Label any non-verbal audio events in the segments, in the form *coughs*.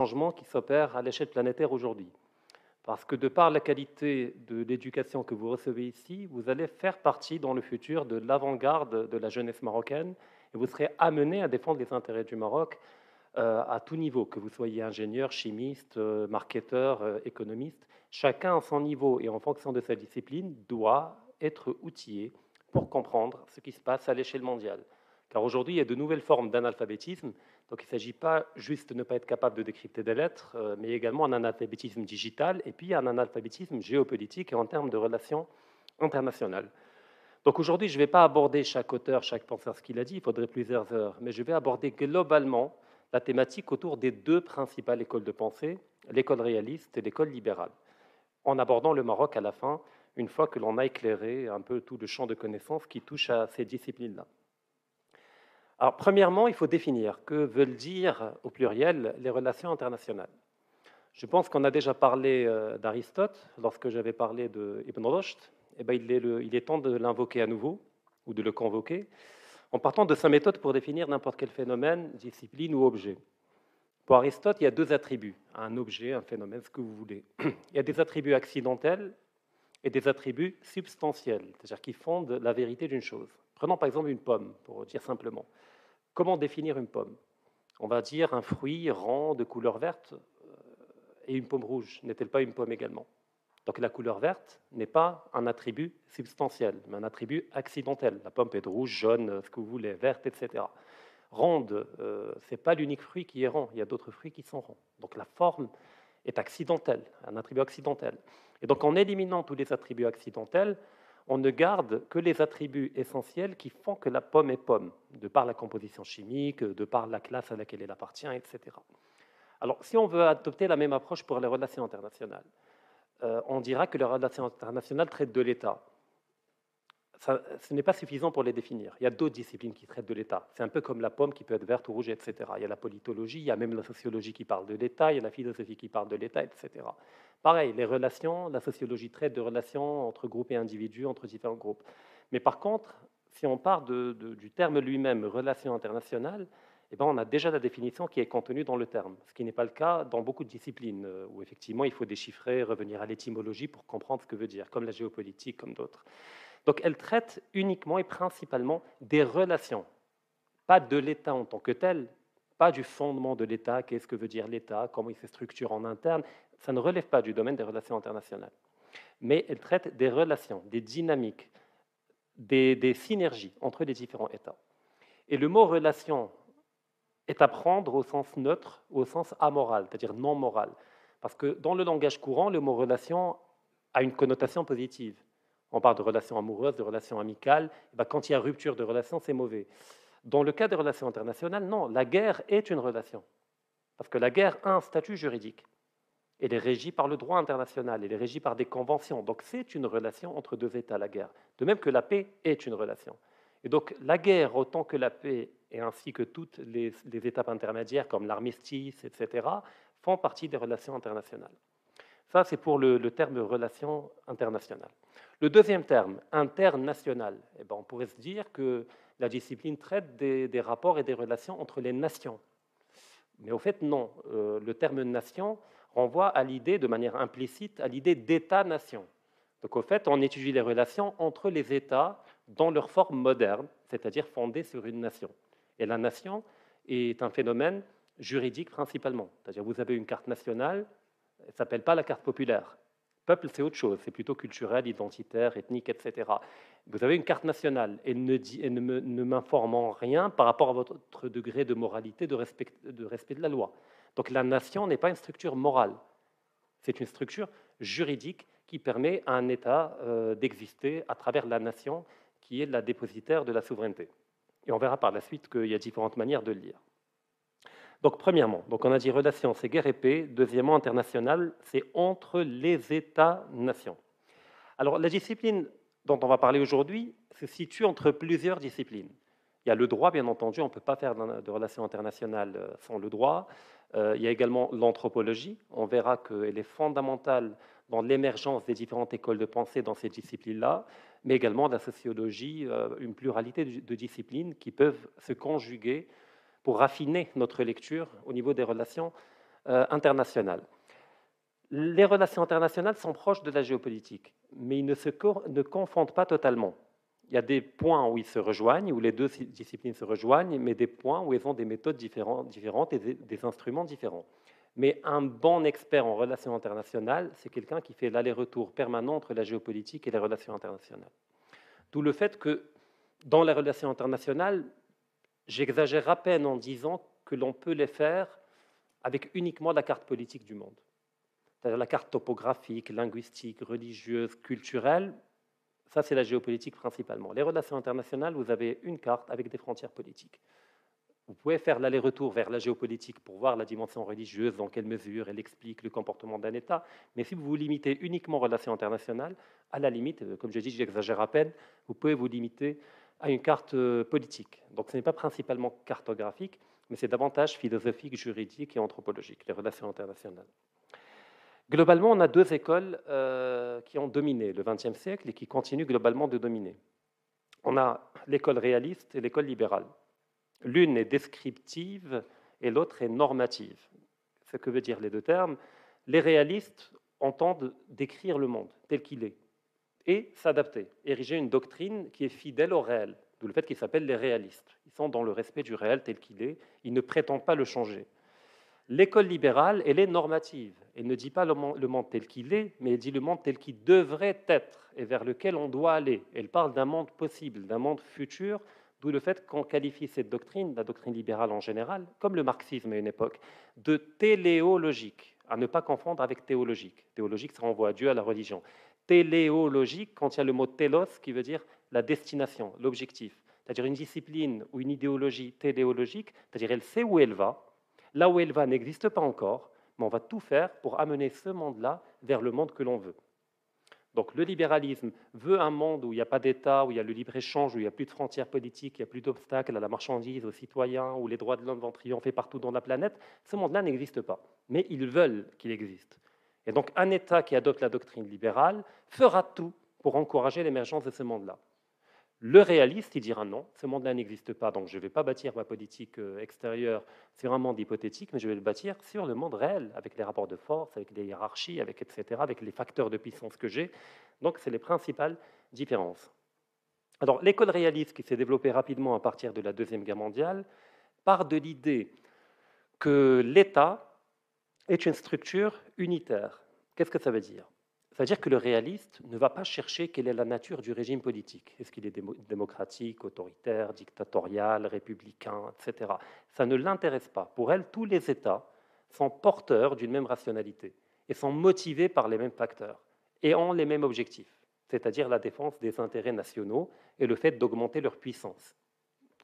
changements qui s'opèrent à l'échelle planétaire aujourd'hui. Parce que de par la qualité de l'éducation que vous recevez ici, vous allez faire partie dans le futur de l'avant-garde de la jeunesse marocaine et vous serez amené à défendre les intérêts du Maroc euh, à tout niveau, que vous soyez ingénieur, chimiste, euh, marketeur, euh, économiste. Chacun à son niveau et en fonction de sa discipline doit être outillé pour comprendre ce qui se passe à l'échelle mondiale. Car aujourd'hui, il y a de nouvelles formes d'analphabétisme. Donc il ne s'agit pas juste de ne pas être capable de décrypter des lettres, mais également un analphabétisme digital et puis un analphabétisme géopolitique et en termes de relations internationales. Donc aujourd'hui, je ne vais pas aborder chaque auteur, chaque penseur ce qu'il a dit, il faudrait plusieurs heures, mais je vais aborder globalement la thématique autour des deux principales écoles de pensée, l'école réaliste et l'école libérale, en abordant le Maroc à la fin, une fois que l'on a éclairé un peu tout le champ de connaissances qui touche à ces disciplines-là. Alors, premièrement, il faut définir que veulent dire, au pluriel, les relations internationales. Je pense qu'on a déjà parlé euh, d'Aristote lorsque j'avais parlé de Ibn Rushd, eh ben, il, est temps de l'invoquer à nouveau ou de le convoquer en partant de sa méthode pour définir n'importe quel phénomène, discipline ou objet. Pour Aristote, il y a deux attributs, un objet, un phénomène, ce que vous voulez. *clears throat* Il y a des attributs accidentels et des attributs substantiels, c'est-à-dire qui fondent la vérité d'une chose. Prenons par exemple une pomme, pour dire simplement. Comment définir une pomme? On va dire un fruit rond de couleur verte euh, et une pomme rouge. N'est-elle pas une pomme également? Donc la couleur verte n'est pas un attribut substantiel, mais un attribut accidentel. La pomme peut être rouge, jaune, ce que vous voulez, verte, etc. Ronde, euh, ce n'est pas l'unique fruit qui est rond, il y a d'autres fruits qui sont ronds. Donc la forme est accidentelle, un attribut accidentel. Et donc en éliminant tous les attributs accidentels, on ne garde que les attributs essentiels qui font que la pomme est pomme, de par la composition chimique, de par la classe à laquelle elle appartient, etc. Alors si on veut adopter la même approche pour les relations internationales, euh, on dira que les relations internationales traitent de l'État. ce n'est pas suffisant pour les définir. Il y a d'autres disciplines qui traitent de l'État. C'est un peu comme la pomme qui peut être verte ou rouge, etc. Il y a la politologie, il y a même la sociologie qui parle de l'État, il y a la philosophie qui parle de l'État, etc. Pareil, les relations, la sociologie traite de relations entre groupes et individus, entre différents groupes. Mais par contre, si on part du terme lui-même, relation internationale, eh ben, on a déjà la définition qui est contenue dans le terme, ce qui n'est pas le cas dans beaucoup de disciplines, euh, où effectivement il faut déchiffrer, revenir à l'étymologie pour comprendre ce que veut dire, comme la géopolitique, comme d'autres. Donc elle traite uniquement et principalement des relations, pas de l'État en tant que tel, pas du fondement de l'État, qu'est-ce que veut dire l'État, comment il se structure en interne, ça ne relève pas du domaine des relations internationales. Mais elle traite des relations, des dynamiques, des, synergies entre les différents États. Et le mot relation est à prendre au sens neutre au sens amoral, c'est-à-dire non moral. Parce que dans le langage courant, le mot relation a une connotation positive. On parle de relations amoureuses, de relations amicales. Ben, quand il y a rupture de relation, c'est mauvais. Dans le cas des relations internationales, non, la guerre est une relation. Parce que la guerre a un statut juridique. Elle est régie par le droit international, elle est régie par des conventions. Donc c'est une relation entre deux États, la guerre. De même que la paix est une relation. Et donc la guerre, autant que la paix, et ainsi que toutes les, étapes intermédiaires comme l'armistice, etc., font partie des relations internationales. Ça, c'est pour le, terme relation internationale. Le deuxième terme, international, eh ben, on pourrait se dire que la discipline traite des, rapports et des relations entre les nations. Mais au fait, non. Euh, le terme nation renvoie à l'idée, de manière implicite, à l'idée d'État-nation. Donc au fait, on étudie les relations entre les États dans leur forme moderne, c'est-à-dire fondée sur une nation. Et la nation est un phénomène juridique principalement. C'est-à-dire vous avez une carte nationale, elle ne s'appelle pas la carte populaire. Peuple, c'est autre chose, c'est plutôt culturel, identitaire, ethnique, etc. Vous avez une carte nationale et ne, m'informe en rien par rapport à votre degré de moralité, de respect de la loi. Donc la nation n'est pas une structure morale, c'est une structure juridique qui permet à un État euh, d'exister à travers la nation qui est la dépositaire de la souveraineté. Et on verra par la suite qu'il y a différentes manières de le lire. Donc, premièrement, donc on a dit relation, c'est guerre et paix. Deuxièmement, international, c'est entre les États-nations. Alors, la discipline dont on va parler aujourd'hui se situe entre plusieurs disciplines. Il y a le droit, bien entendu, on ne peut pas faire de relations internationales euh, sans le droit. Euh, il y a également l'anthropologie. On verra qu'elle est fondamentale dans l'émergence des différentes écoles de pensée dans ces disciplines-là mais également la sociologie, euh, une pluralité de disciplines qui peuvent se conjuguer pour raffiner notre lecture au niveau des relations internationales. Les relations internationales sont proches de la géopolitique, mais ils ne se ne confondent pas totalement. Il y a des points où ils se rejoignent, où les deux disciplines se rejoignent, mais des points où ils ont des méthodes différentes et des instruments différents. Mais un bon expert en relations internationales, c'est quelqu'un qui fait l'aller-retour permanent entre la géopolitique et les relations internationales. D'où le fait que dans les relations internationales, j'exagère à peine en disant que l'on peut les faire avec uniquement la carte politique du monde. C'est-à-dire la carte topographique, linguistique, religieuse, culturelle, ça c'est la géopolitique principalement. Les relations internationales, vous avez une carte avec des frontières politiques. Vous pouvez faire l'aller-retour vers la géopolitique pour voir la dimension religieuse, dans quelle mesure elle explique le comportement d'un État. Mais si vous vous limitez uniquement aux relations internationales, à la limite, euh, comme je dis, j'exagère à peine, vous pouvez vous limiter à une carte euh, politique. Donc ce n'est pas principalement cartographique, mais c'est davantage philosophique, juridique et anthropologique, les relations internationales. Globalement, on a deux écoles euh, qui ont dominé le XXe siècle et qui continuent globalement de dominer. On a l'école réaliste et l'école libérale. L'une est descriptive et l'autre est normative. Ce que veut dire les deux termes. Les réalistes entendent décrire le monde tel qu'il est et s'adapter, ériger une doctrine qui est fidèle au réel, d'où le fait qu'ils s'appellent les réalistes. Ils sont dans le respect du réel tel qu'il est, ils ne prétendent pas le changer. L'école libérale, elle est normative. Elle ne dit pas le monde tel qu'il est, mais elle dit le monde tel qu'il devrait être et vers lequel on doit aller. Elle parle d'un monde possible, d'un monde futur D'où le fait qu'on qualifie cette doctrine, la doctrine libérale en général, comme le marxisme à une époque, de téléologique, à ne pas confondre avec théologique. Théologique, ça renvoie à Dieu, à la religion. Téléologique, a le mot télos, qui veut dire la destination, l'objectif. C'est-à-dire une discipline ou une idéologie téléologique, c'est-à-dire elle sait où elle va. Là où elle va n'existe pas encore, mais on va tout faire pour amener ce monde-là vers le monde que l'on veut. Donc le libéralisme veut un monde où il n'y a pas d'État, où il y a le libre-échange, où il n'y a plus de frontières politiques, il n'y a plus d'obstacles à la marchandise, aux citoyens, où les droits de l'homme vont triompher partout dans la planète. Ce monde-là n'existe pas, mais ils veulent qu'il existe. Et donc un État qui adopte la doctrine libérale fera tout pour encourager l'émergence de ce monde-là. Le réaliste, il dira non, ce monde-là n'existe pas, donc je ne vais pas bâtir ma politique euh, extérieure sur un monde hypothétique, mais je vais le bâtir sur le monde réel, avec les rapports de force, avec les hiérarchies, avec etc., avec les facteurs de puissance que j'ai. Donc, c'est les principales différences. Alors, l'école réaliste qui s'est développée rapidement à partir de la Deuxième Guerre mondiale part de l'idée que l'État est une structure unitaire. Qu'est-ce que ça veut dire? C'est-à-dire que le réaliste ne va pas chercher quelle est la nature du régime politique. Est-ce qu'il est démocratique, autoritaire, dictatorial, républicain, etc. Ça ne l'intéresse pas. Pour elle, tous les États sont porteurs d'une même rationalité et sont motivés par les mêmes facteurs et ont les mêmes objectifs, c'est-à-dire la défense des intérêts nationaux et le fait d'augmenter leur puissance,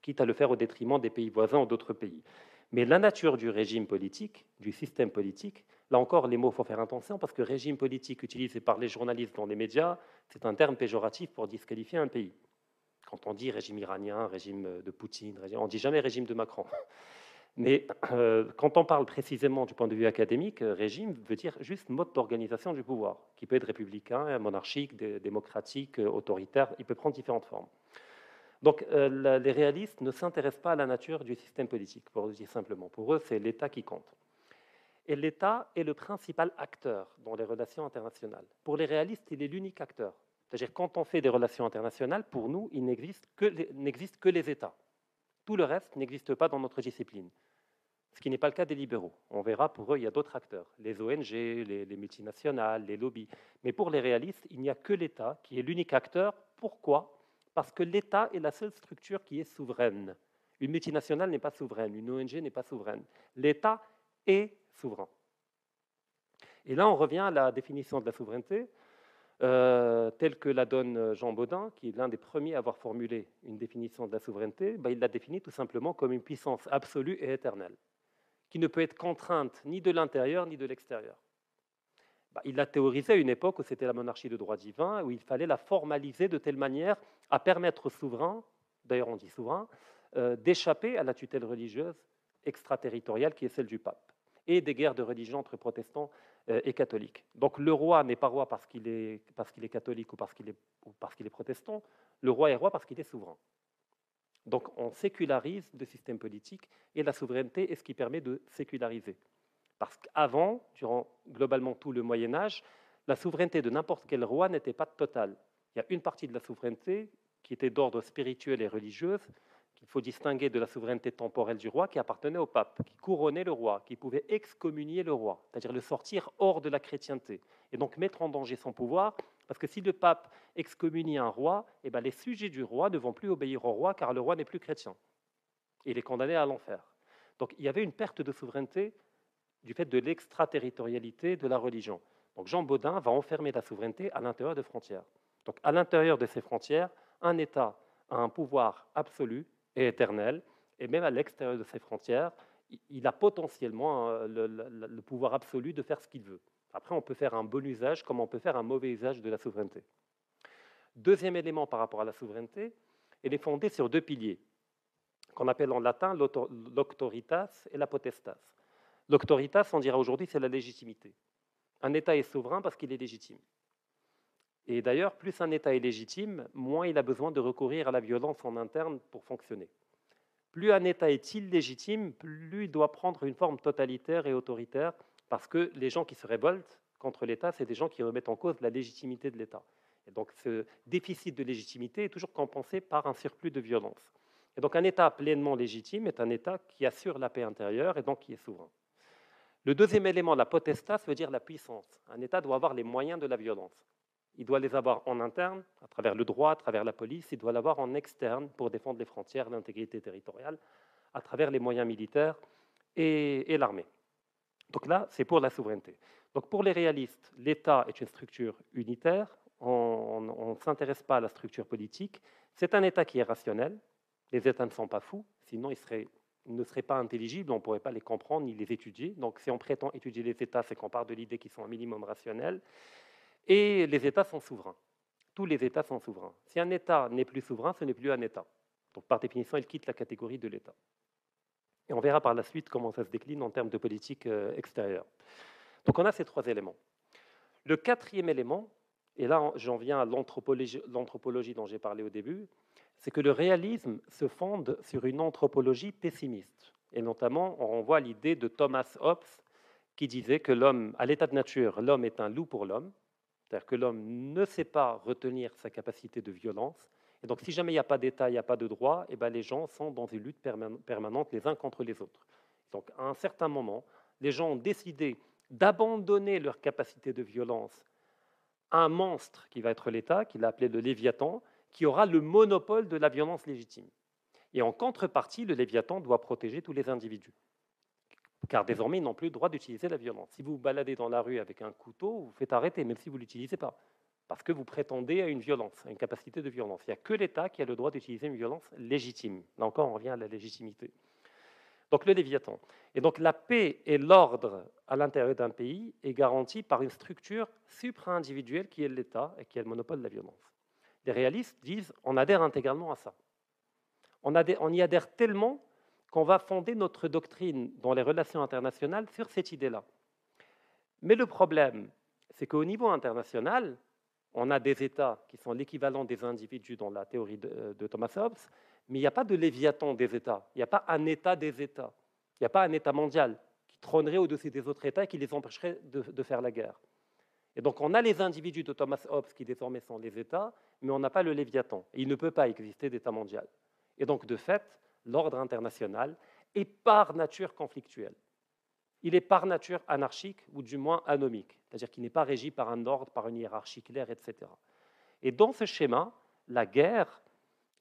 quitte à le faire au détriment des pays voisins ou d'autres pays. Mais la nature du régime politique, du système politique, là encore, les mots, il faut faire attention parce que régime politique utilisé par les journalistes dans les médias, c'est un terme péjoratif pour disqualifier un pays. Quand on dit régime iranien, régime de Poutine, on ne dit jamais régime de Macron. Mais euh, quand on parle précisément du point de vue académique, régime veut dire juste mode d'organisation du pouvoir, qui peut être républicain, monarchique, démocratique, autoritaire, il peut prendre différentes formes. Donc euh, les réalistes ne s'intéressent pas à la nature du système politique, pour dire simplement. Pour eux, c'est l'État qui compte. Et l'État est le principal acteur dans les relations internationales. Pour les réalistes, il est l'unique acteur. C'est-à-dire quand on fait des relations internationales, pour nous, il n'existe que, les États. Tout le reste n'existe pas dans notre discipline. Ce qui n'est pas le cas des libéraux. On verra, pour eux, il y a d'autres acteurs, les ONG, les multinationales, les lobbies. Mais pour les réalistes, il n'y a que l'État qui est l'unique acteur. Pourquoi? Parce que l'État est la seule structure qui est souveraine. Une multinationale n'est pas souveraine, une ONG n'est pas souveraine. L'État est souverain. Et là, on revient à la définition de la souveraineté, euh, telle que la donne Jean Baudin, qui est l'un des premiers à avoir formulé une définition de la souveraineté. Ben, il la définit tout simplement comme une puissance absolue et éternelle, qui ne peut être contrainte ni de l'intérieur ni de l'extérieur. Bah, il l'a théorisé à une époque où c'était la monarchie de droit divin, où il fallait la formaliser de telle manière à permettre aux souverains, d'ailleurs on dit souverain, euh, d'échapper à la tutelle religieuse extraterritoriale qui est celle du pape, et des guerres de religion entre protestants euh, et catholiques. Donc le roi n'est pas roi parce qu'il est, est catholique ou parce qu'il est, ou parce qu'il est protestant, le roi est roi parce qu'il est souverain. Donc on sécularise le système politique et la souveraineté est ce qui permet de séculariser. Parce qu'avant, durant globalement tout le Moyen Âge, la souveraineté de n'importe quel roi n'était pas totale. Il y a une partie de la souveraineté qui était d'ordre spirituel et religieux, qu'il faut distinguer de la souveraineté temporelle du roi qui appartenait au pape, qui couronnait le roi, qui pouvait excommunier le roi, c'est-à-dire le sortir hors de la chrétienté, et donc mettre en danger son pouvoir, parce que si le pape excommunie un roi, eh ben les sujets du roi ne vont plus obéir au roi, car le roi n'est plus chrétien. Il est condamné à l'enfer. Donc il y avait une perte de souveraineté du fait de l'extraterritorialité de la religion. Donc Jean Baudin va enfermer la souveraineté à l'intérieur des frontières. Donc à l'intérieur de ces frontières, un État a un pouvoir absolu et éternel, et même à l'extérieur de ses frontières, il a potentiellement euh, le, pouvoir absolu de faire ce qu'il veut. Après, on peut faire un bon usage comme on peut faire un mauvais usage de la souveraineté. Deuxième élément par rapport à la souveraineté, elle est fondée sur deux piliers, qu'on appelle en latin l'auctoritas et la potestas. L'auctoritas, on dira aujourd'hui, c'est la légitimité. Un État est souverain parce qu'il est légitime. Et d'ailleurs, plus un État est légitime, moins il a besoin de recourir à la violence en interne pour fonctionner. Plus un État est illégitime, plus il doit prendre une forme totalitaire et autoritaire, parce que les gens qui se révoltent contre l'État, c'est des gens qui remettent en cause la légitimité de l'État. Et donc ce déficit de légitimité est toujours compensé par un surplus de violence. Et donc un État pleinement légitime est un État qui assure la paix intérieure et donc qui est souverain. Le deuxième élément, la potestas, veut dire la puissance. Un État doit avoir les moyens de la violence. Il doit les avoir en interne, à travers le droit, à travers la police. Il doit l'avoir en externe pour défendre les frontières, l'intégrité territoriale, à travers les moyens militaires et, l'armée. Donc là, c'est pour la souveraineté. Donc pour les réalistes, l'État est une structure unitaire. On ne s'intéresse pas à la structure politique. C'est un État qui est rationnel. Les États ne sont pas fous, sinon ils, ne seraient pas intelligibles, on ne pourrait pas les comprendre ni les étudier. Donc si on prétend étudier les États, c'est qu'on part de l'idée qu'ils sont un minimum rationnels. Et les États sont souverains. Tous les États sont souverains. Si un État n'est plus souverain, ce n'est plus un État. Donc par définition, il quitte la catégorie de l'État. Et on verra par la suite comment ça se décline en termes de politique euh, extérieure. Donc on a ces trois éléments. Le quatrième élément, et là j'en viens à l'anthropologie dont j'ai parlé au début, c'est que le réalisme se fonde sur une anthropologie pessimiste. Et notamment, on renvoie à l'idée de Thomas Hobbes qui disait que l'homme, à l'état de nature, l'homme est un loup pour l'homme, c'est-à-dire que l'homme ne sait pas retenir sa capacité de violence. Et donc, si jamais il n'y a pas d'État, il n'y a pas de droit, et eh ben, les gens sont dans une lutte permanente les uns contre les autres. Donc, à un certain moment, les gens ont décidé d'abandonner leur capacité de violence à un monstre qui va être l'État, qu'il a appelé le Léviathan, qui aura le monopole de la violence légitime. Et en contrepartie, le Léviathan doit protéger tous les individus car désormais, ils n'ont plus le droit d'utiliser la violence. Si vous vous baladez dans la rue avec un couteau, vous, faites arrêter, même si vous ne l'utilisez pas, parce que vous prétendez à une violence, à une capacité de violence. Il n'y a que l'État qui a le droit d'utiliser une violence légitime. Là encore, on revient à la légitimité. Donc le Léviathan. Et donc la paix et l'ordre à l'intérieur d'un pays est garanti par une structure supra-individuelle qui est l'État et qui est le monopole de la violence. Les réalistes disent on adhère intégralement à ça. On, y adhère tellement qu'on va fonder notre doctrine dans les relations internationales sur cette idée-là. Mais le problème, c'est qu'au niveau international, on a des États qui sont l'équivalent des individus dans la théorie de, Thomas Hobbes, mais il n'y a pas de léviathan des États. Il n'y a pas un État des États. Il n'y a pas un État mondial qui trônerait au-dessus des autres États et qui les empêcherait de, faire la guerre. Et donc on a les individus de Thomas Hobbes qui désormais sont les États, mais on n'a pas le léviathan. Il ne peut pas exister d'État mondial. Et donc de fait, l'ordre international est par nature conflictuel. Il est par nature anarchique ou du moins anomique, c'est-à-dire qu'il n'est pas régi par un ordre, par une hiérarchie claire, etc. Et dans ce schéma, la guerre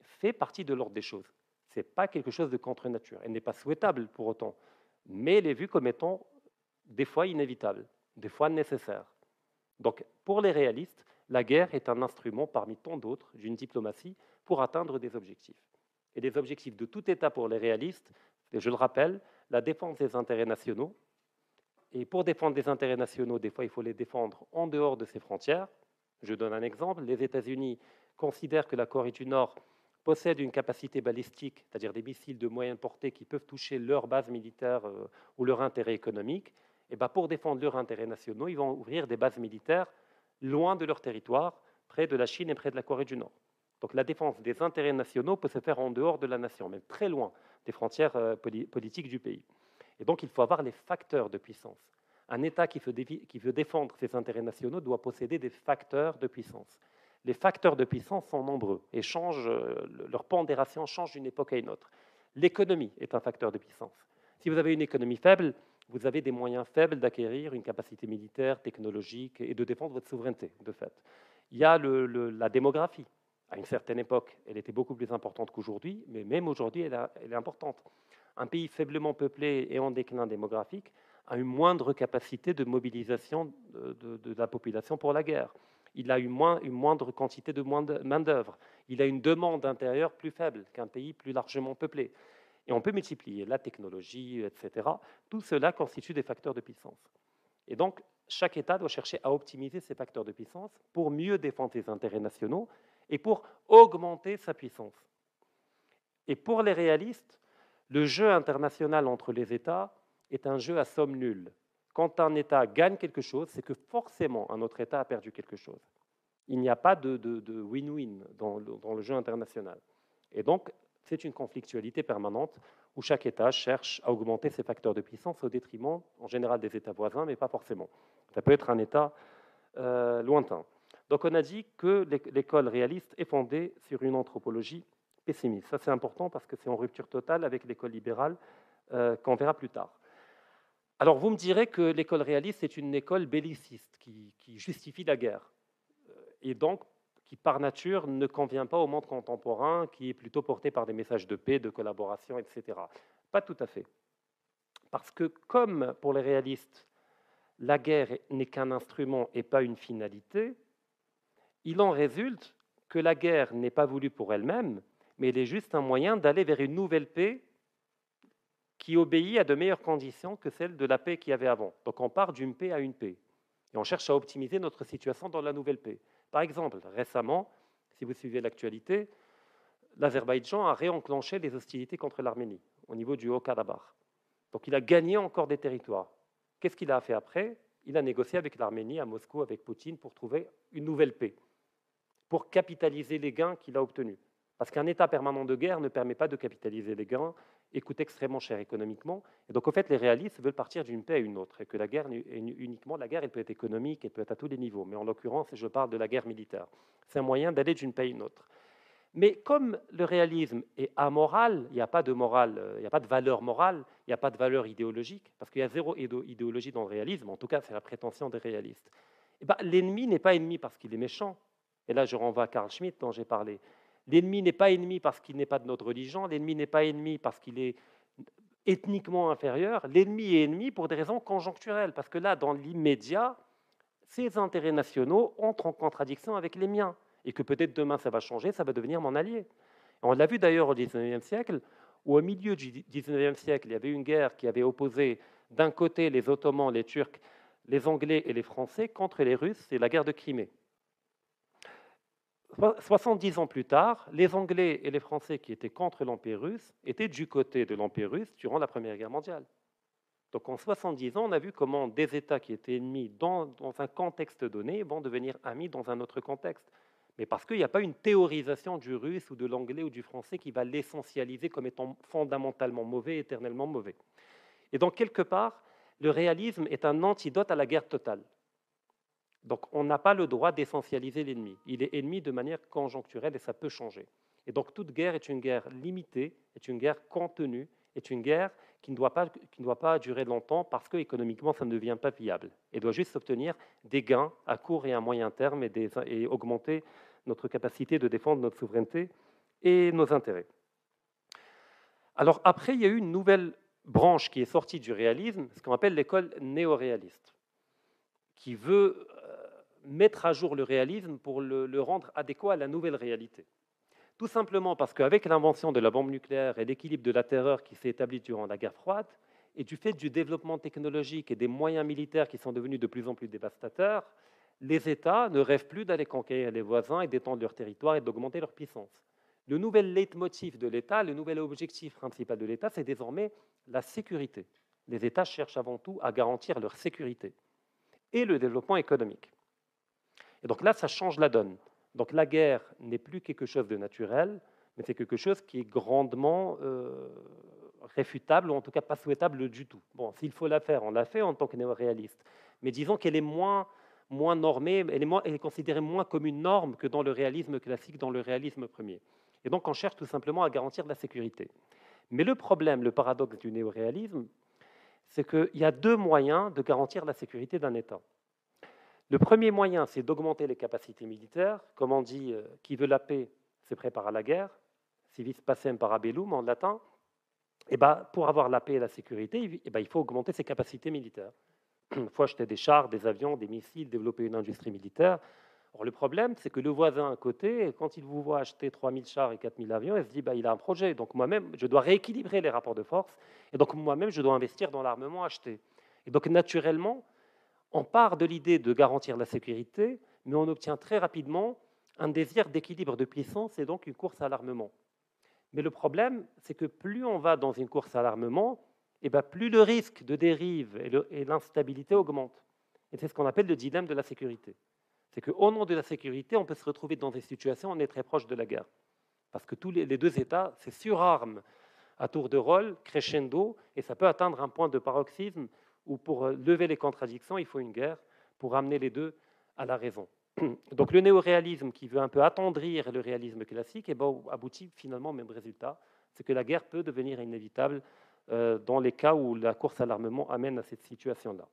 fait partie de l'ordre des choses. Ce n'est pas quelque chose de contre-nature. Elle n'est pas souhaitable pour autant, mais elle est vue comme étant des fois inévitable, des fois nécessaire. Donc pour les réalistes, la guerre est un instrument parmi tant d'autres d'une diplomatie pour atteindre des objectifs et des objectifs de tout État pour les réalistes, je le rappelle, la défense des intérêts nationaux. Et pour défendre des intérêts nationaux, des fois, il faut les défendre en dehors de ses frontières. Je donne un exemple. Les États-Unis considèrent que la Corée du Nord possède une capacité balistique, c'est-à-dire des missiles de moyenne portée qui peuvent toucher leur base militaire euh, ou leur intérêt économique. Et ben pour défendre leurs intérêts nationaux, ils vont ouvrir des bases militaires loin de leur territoire, près de la Chine et près de la Corée du Nord. Donc la défense des intérêts nationaux peut se faire en dehors de la nation, même très loin des frontières euh, politiques du pays. Et donc, il faut avoir les facteurs de puissance. Un État qui veut, qui veut défendre ses intérêts nationaux doit posséder des facteurs de puissance. Les facteurs de puissance sont nombreux et changent, euh, leur pondération change d'une époque à une autre. L'économie est un facteur de puissance. Si vous avez une économie faible, vous avez des moyens faibles d'acquérir une capacité militaire, technologique et de défendre votre souveraineté, de fait. Il y a la démographie. À une certaine époque, elle était beaucoup plus importante qu'aujourd'hui, mais même aujourd'hui, elle, est importante. Un pays faiblement peuplé et en déclin démographique a une moindre capacité de mobilisation de, la population pour la guerre. Il a une, une moindre quantité de main-d'œuvre. Il a une demande intérieure plus faible qu'un pays plus largement peuplé. Et on peut multiplier la technologie, etc. Tout cela constitue des facteurs de puissance. Et donc, chaque État doit chercher à optimiser ses facteurs de puissance pour mieux défendre ses intérêts nationaux et pour augmenter sa puissance. Et pour les réalistes, le jeu international entre les États est un jeu à somme nulle. Quand un État gagne quelque chose, c'est que forcément un autre État a perdu quelque chose. Il n'y a pas de win-win dans, dans, le jeu international. Et donc, c'est une conflictualité permanente où chaque État cherche à augmenter ses facteurs de puissance au détriment, en général, des États voisins, mais pas forcément. Ça peut être un État euh, lointain. Donc on a dit que l'école réaliste est fondée sur une anthropologie pessimiste. Ça c'est important parce que c'est en rupture totale avec l'école libérale euh, qu'on verra plus tard. Alors vous me direz que l'école réaliste est une école belliciste qui, qui justifie la guerre. Et donc qui par nature ne convient pas au monde contemporain, qui est plutôt porté par des messages de paix, de collaboration, etc. Pas tout à fait. Parce que comme pour les réalistes, la guerre n'est qu'un instrument et pas une finalité, il en résulte que la guerre n'est pas voulue pour elle-même, mais elle est juste un moyen d'aller vers une nouvelle paix qui obéit à de meilleures conditions que celles de la paix qu'il y avait avant. Donc on part d'une paix à une paix. Et on cherche à optimiser notre situation dans la nouvelle paix. Par exemple, récemment, si vous suivez l'actualité, l'Azerbaïdjan a réenclenché les hostilités contre l'Arménie au niveau du Haut-Karabakh. Donc il a gagné encore des territoires. Qu'est-ce qu'il a fait après? Il a négocié avec l'Arménie à Moscou, avec Poutine, pour trouver une nouvelle paix, pour capitaliser les gains qu'il a obtenus. Parce qu'un état permanent de guerre ne permet pas de capitaliser les gains et coûte extrêmement cher économiquement. Et donc, en fait, les réalistes veulent partir d'une paix à une autre. Et que la guerre uniquement la guerre, elle peut être économique, elle peut être à tous les niveaux. Mais en l'occurrence, je parle de la guerre militaire. C'est un moyen d'aller d'une paix à une autre. Mais comme le réalisme est amoral, il n'y a pas de morale, euh, il n'y a pas de valeur morale, il n'y a pas de valeur idéologique, parce qu'il y a zéro idéologie dans le réalisme, en tout cas c'est la prétention des réalistes. Eh ben, l'ennemi n'est pas ennemi parce qu'il est méchant. Et là je renvoie à Carl Schmitt dont j'ai parlé. L'ennemi n'est pas ennemi parce qu'il n'est pas de notre religion, l'ennemi n'est pas ennemi parce qu'il est ethniquement inférieur, l'ennemi est ennemi pour des raisons conjoncturelles, parce que là, dans l'immédiat, ses intérêts nationaux entrent en contradiction avec les miens, et que peut-être demain ça va changer, ça va devenir mon allié. on l'a vu d'ailleurs au XIXe siècle, où au milieu du XIXe siècle, il y avait une guerre qui avait opposé d'un côté les Ottomans, les Turcs, les Anglais et les Français contre les Russes, c'est la guerre de Crimée. 70 ans plus tard, les Anglais et les Français qui étaient contre l'Empire russe étaient du côté de l'Empire russe durant la Première Guerre mondiale. Donc en 70 ans, on a vu comment des États qui étaient ennemis dans, un contexte donné vont devenir amis dans un autre contexte. Mais parce qu'il n'y a pas une théorisation du russe ou de l'anglais ou du français qui va l'essentialiser comme étant fondamentalement mauvais, éternellement mauvais. Et donc quelque part, le réalisme est un antidote à la guerre totale. Donc on n'a pas le droit d'essentialiser l'ennemi. Il est ennemi de manière conjoncturelle et ça peut changer. Et donc toute guerre est une guerre limitée, est une guerre contenue, est une guerre qui ne doit pas, qui ne doit pas durer longtemps parce que économiquement ça ne devient pas viable. Elle doit juste obtenir des gains à court et à moyen terme et, et augmenter notre capacité de défendre notre souveraineté et nos intérêts. Alors après, il y a eu une nouvelle branche qui est sortie du réalisme, ce qu'on appelle l'école néo-réaliste, qui veut mettre à jour le réalisme pour le, rendre adéquat à la nouvelle réalité. Tout simplement parce qu'avec l'invention de la bombe nucléaire et l'équilibre de la terreur qui s'est établi durant la guerre froide, et du fait du développement technologique et des moyens militaires qui sont devenus de plus en plus dévastateurs, les États ne rêvent plus d'aller conquérir les voisins et d'étendre leur territoire et d'augmenter leur puissance. Le nouvel leitmotiv de l'État, le nouvel objectif principal de l'État, c'est désormais la sécurité. Les États cherchent avant tout à garantir leur sécurité et le développement économique. Et donc là, ça change la donne. Donc la guerre n'est plus quelque chose de naturel, mais c'est quelque chose qui est grandement euh, réfutable, ou en tout cas pas souhaitable du tout. Bon, s'il faut la faire, on la fait en tant que néo-réaliste. Mais disons qu'elle est moins, moins normée, elle est, elle est considérée moins comme une norme que dans le réalisme classique, dans le réalisme premier. Et donc on cherche tout simplement à garantir la sécurité. Mais le problème, le paradoxe du néo-réalisme, c'est qu'il y a deux moyens de garantir la sécurité d'un État. Le premier moyen, c'est d'augmenter les capacités militaires. Comme on dit, euh, qui veut la paix se prépare à la guerre, civis pacem parabellum en latin. Et eh ben, pour avoir la paix et la sécurité, et eh ben, il faut augmenter ses capacités militaires. Il faut acheter des chars, des avions, des missiles, développer une industrie militaire. Or, le problème, c'est que le voisin à côté, quand il vous voit acheter 3000 chars et 4000 avions, il se dit bah, il a un projet. Donc, moi-même, je dois rééquilibrer les rapports de force. Et donc, moi-même, je dois investir dans l'armement acheté. Et donc, naturellement, on part de l'idée de garantir la sécurité, mais on obtient très rapidement un désir d'équilibre de puissance et donc une course à l'armement. Mais le problème, c'est que plus on va dans une course à l'armement, et eh bien plus le risque de dérive et l'instabilité augmente. Et c'est ce qu'on appelle le dilemme de la sécurité. C'est qu'au nom de la sécurité, on peut se retrouver dans des situations où on est très proche de la guerre. Parce que tous les, les deux États, c'est surarme à tour de rôle, crescendo, et ça peut atteindre un point de paroxysme où pour euh, lever les contradictions, il faut une guerre pour amener les deux à la raison. *clears throat* Donc le néoréalisme qui veut un peu attendrir le réalisme classique eh ben, aboutit finalement au même résultat, c'est que la guerre peut devenir inévitable euh, dans les cas où la course à l'armement amène à cette situation-là.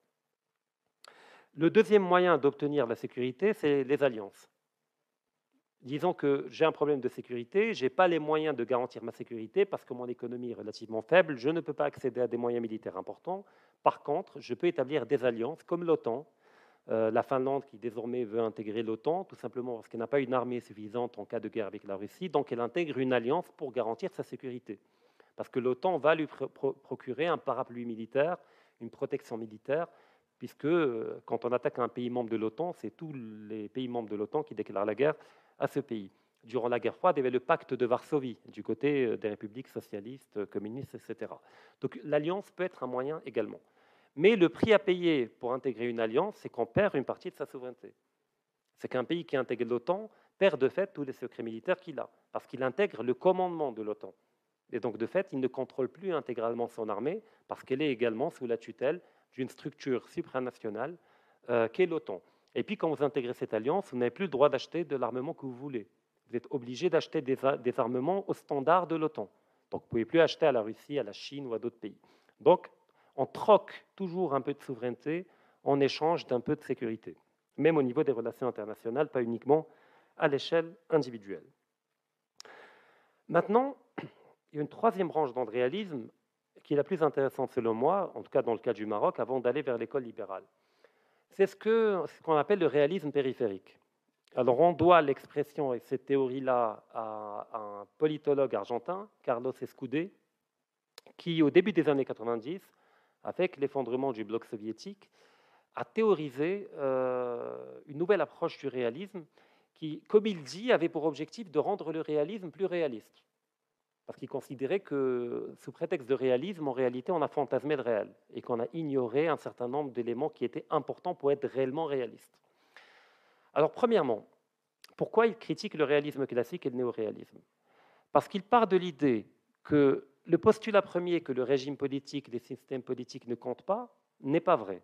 Le deuxième moyen d'obtenir la sécurité, c'est les alliances. Disons que j'ai un problème de sécurité, je n'ai pas les moyens de garantir ma sécurité parce que mon économie est relativement faible, je ne peux pas accéder à des moyens militaires importants. Par contre, je peux établir des alliances comme l'OTAN, euh, la Finlande qui désormais veut intégrer l'OTAN, tout simplement parce qu'elle n'a pas une armée suffisante en cas de guerre avec la Russie, donc elle intègre une alliance pour garantir sa sécurité. Parce que l'OTAN va lui procurer un parapluie militaire, une protection militaire, puisque euh, quand on attaque un pays membre de l'OTAN, c'est tous les pays membres de l'OTAN qui déclarent la guerre à ce pays. Durant la guerre froide, il y avait le pacte de Varsovie du côté euh, des républiques socialistes, communistes, etc. Donc l'alliance peut être un moyen également. Mais le prix à payer pour intégrer une alliance, c'est qu'on perd une partie de sa souveraineté. C'est qu'un pays qui intègre l'OTAN perd de fait tous les secrets militaires qu'il a, parce qu'il intègre le commandement de l'OTAN. Et donc, de fait, il ne contrôle plus intégralement son armée, parce qu'elle est également sous la tutelle d'une structure supranationale euh, qu'est l'OTAN. Et puis, quand vous intégrez cette alliance, vous n'avez plus le droit d'acheter de l'armement que vous voulez. Vous êtes obligé d'acheter des, armements au standard de l'OTAN. Donc, vous ne pouvez plus acheter à la Russie, à la Chine ou à d'autres pays. Donc, on troque toujours un peu de souveraineté en échange d'un peu de sécurité, même au niveau des relations internationales, pas uniquement à l'échelle individuelle. Maintenant, il y a une troisième branche d'andréalisme qui est la plus intéressante selon moi, en tout cas dans le cas du Maroc, avant d'aller vers l'école libérale. C'est ce qu'on appelle le réalisme périphérique. Alors on doit l'expression et cette théorie-là à, à, un politologue argentin, Carlos Escudé, qui au début des années 90 avec l'effondrement du bloc soviétique, a théorisé euh, une nouvelle approche du réalisme qui, comme il dit, avait pour objectif de rendre le réalisme plus réaliste. Parce qu'il considérait que, sous prétexte de réalisme, en réalité, on a fantasmé le réel et qu'on a ignoré un certain nombre d'éléments qui étaient importants pour être réellement réaliste. Alors, premièrement, pourquoi il critique le réalisme classique et le néoréalisme? Parce qu'il part de l'idée que le postulat premier que le régime politique, les systèmes politiques ne comptent pas, n'est pas vrai.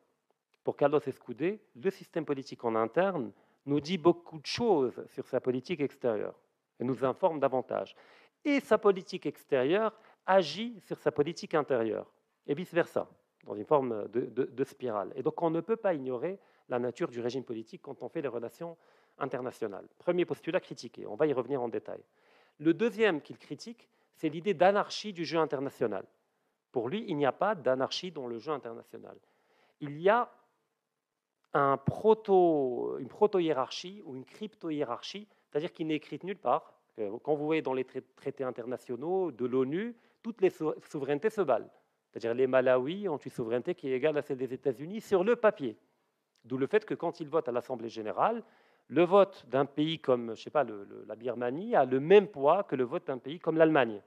Pour Carlos Escudé, le système politique en interne nous dit beaucoup de choses sur sa politique extérieure et nous informe davantage. Et sa politique extérieure agit sur sa politique intérieure, et vice-versa, dans une forme de, spirale. Et donc on ne peut pas ignorer la nature du régime politique quand on fait les relations internationales. Premier postulat critiqué, on va y revenir en détail. Le deuxième qu'il critique, c'est l'idée d'anarchie du jeu international. Pour lui, il n'y a pas d'anarchie dans le jeu international. Il y a une proto-hiérarchie ou une crypto-hiérarchie, c'est-à-dire qui n'est écrite nulle part. Quand vous voyez dans les traités internationaux de l'ONU, toutes les souverainetés se valent. C'est-à-dire les Malawi ont une souveraineté qui est égale à celle des États-Unis sur le papier. D'où le fait que quand ils votent à l'Assemblée générale, le vote d'un pays comme, je sais pas, la Birmanie a le même poids que le vote d'un pays comme l'Allemagne.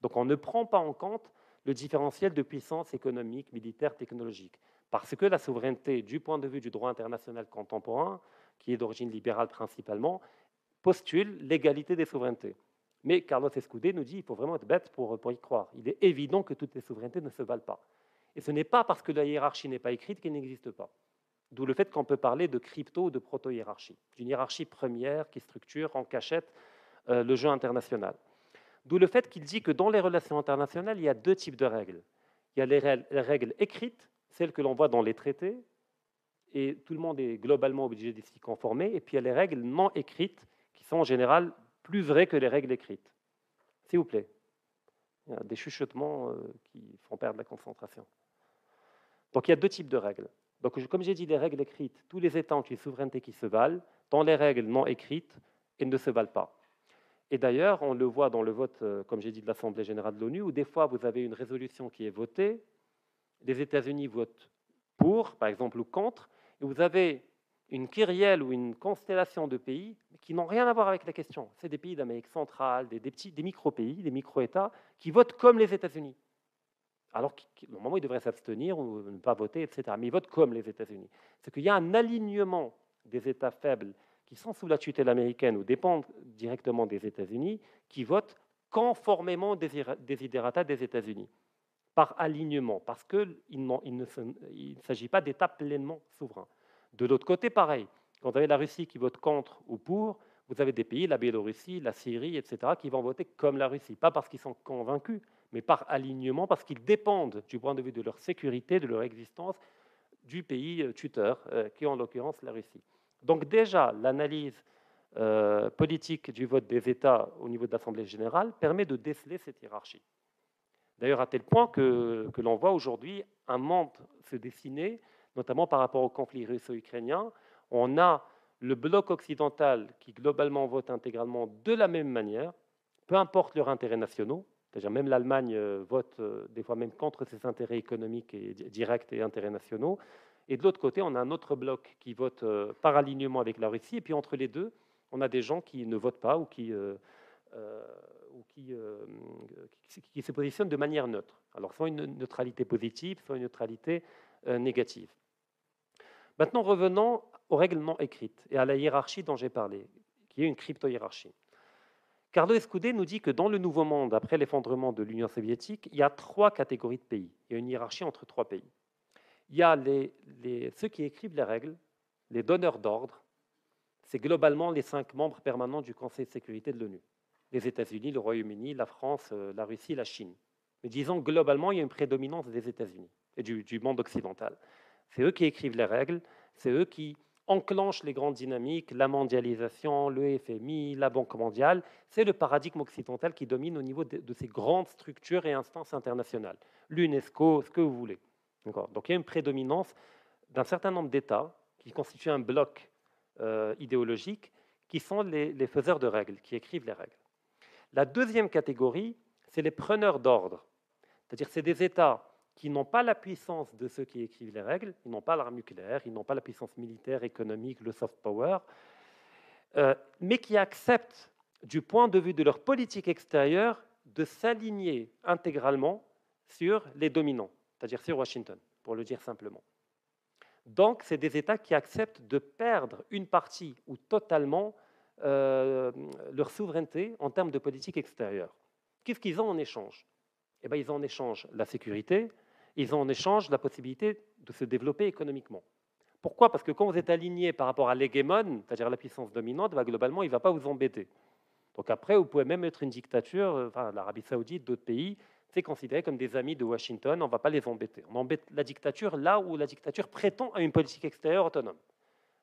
Donc on ne prend pas en compte le différentiel de puissance économique, militaire, technologique. Parce que la souveraineté, du point de vue du droit international contemporain, qui est d'origine libérale principalement, postule l'égalité des souverainetés. Mais Carlos Escudé nous dit qu'il faut vraiment être bête pour, pour y croire. Il est évident que toutes les souverainetés ne se valent pas. Et ce n'est pas parce que la hiérarchie n'est pas écrite qu'elle n'existe pas. D'où le fait qu'on peut parler de crypto ou de proto-hiérarchie, d'une hiérarchie première qui structure en cachette euh, le jeu international. D'où le fait qu'il dit que dans les relations internationales, il y a deux types de règles. Il y a les règles écrites, celles que l'on voit dans les traités, et tout le monde est globalement obligé de s'y conformer, et puis il y a les règles non écrites, en général plus vraies que les règles écrites. S'il vous plaît. Il y a des chuchotements euh, qui font perdre la concentration. Donc il y a deux types de règles. Donc, comme j'ai dit, les règles écrites, tous les États ont une souveraineté qui se valent. Dans les règles non écrites, elles ne se valent pas. Et d'ailleurs, on le voit dans le vote, euh, comme j'ai dit, de l'Assemblée générale de l'ONU, où des fois, vous avez une résolution qui est votée, les États-Unis votent pour, par exemple, ou contre, et vous avez une kyrielle ou une constellation de pays qui n'ont rien à voir avec la question. C'est des pays d'Amérique centrale, des, petits, des micro-pays, des micro-États, qui votent comme les États-Unis alors que normalement, ils devraient s'abstenir ou ne pas voter, etc. Mais ils votent comme les États-Unis. C'est qu'il y a un alignement des États faibles qui sont sous la tutelle américaine ou dépendent directement des États-Unis, qui votent conformément des desiderata des États-Unis, par alignement, parce qu'il ne s'agit pas d'États pleinement souverains. De l'autre côté, pareil. Quand vous avez la Russie qui vote contre ou pour, vous avez des pays, la Biélorussie, la Syrie, etc., qui vont voter comme la Russie. Pas parce qu'ils sont convaincus, mais par alignement, parce qu'ils dépendent du point de vue de leur sécurité, de leur existence, du pays euh, tuteur, euh, qui est en l'occurrence la Russie. Donc déjà, l'analyse euh, politique du vote des États au niveau de l'Assemblée générale permet de déceler cette hiérarchie. D'ailleurs, à tel point que, que l'on voit aujourd'hui un monde se dessiner, notamment par rapport au conflit russo-ukrainien. On a le bloc occidental qui globalement vote intégralement de la même manière, peu importe leurs intérêts nationaux, c'est-à-dire même l'Allemagne euh, vote euh, des fois même contre ses intérêts économiques et directs et intérêts nationaux. Et de l'autre côté, on a un autre bloc qui vote euh, par alignement avec la Russie. Et puis entre les deux, on a des gens qui ne votent pas ou qui, qui, se positionnent de manière neutre. Alors soit une neutralité positive, soit une neutralité négative. Maintenant, revenons aux règlements écrites et à la hiérarchie dont j'ai parlé, qui est une crypto-hiérarchie. Carlo Escudé nous dit que dans le Nouveau Monde, après l'effondrement de l'Union soviétique, il y a trois catégories de pays. Il y a une hiérarchie entre trois pays. Il y a ceux qui écrivent les règles, les donneurs d'ordre. C'est globalement les cinq membres permanents du Conseil de sécurité de l'ONU. Les États-Unis, le Royaume-Uni, la France, euh, la Russie, la Chine. Mais disons globalement, il y a une prédominance des États-Unis et du monde occidental. C'est eux qui écrivent les règles, c'est eux qui enclenche les grandes dynamiques, la mondialisation, le FMI, la Banque mondiale. C'est le paradigme occidental qui domine au niveau de, ces grandes structures et instances internationales. L'UNESCO, ce que vous voulez. Donc il y a une prédominance d'un certain nombre d'États qui constituent un bloc euh, idéologique, qui sont les, les faiseurs de règles, qui écrivent les règles. La deuxième catégorie, c'est les preneurs d'ordre. C'est-à-dire c'est des États qui n'ont pas la puissance de ceux qui écrivent les règles, ils n'ont pas l'arme nucléaire, ils n'ont pas la puissance militaire, économique, le soft power, euh, mais qui acceptent, du point de vue de leur politique extérieure, de s'aligner intégralement sur les dominants, c'est-à-dire sur Washington, pour le dire simplement. Donc, c'est des États qui acceptent de perdre une partie ou totalement euh, leur souveraineté en termes de politique extérieure. Qu'est-ce qu'ils ont en échange? Eh bien, Ils ont en échange la sécurité, ils ont en échange la possibilité de se développer économiquement. Pourquoi? Parce que quand vous êtes aligné par rapport à l'hégémone, c'est-à-dire la puissance dominante, bah, globalement, il ne va pas vous embêter. Donc après, vous pouvez même être une dictature, euh, l'Arabie saoudite, d'autres pays, c'est considéré comme des amis de Washington, on ne va pas les embêter. On embête la dictature là où la dictature prétend à une politique extérieure autonome.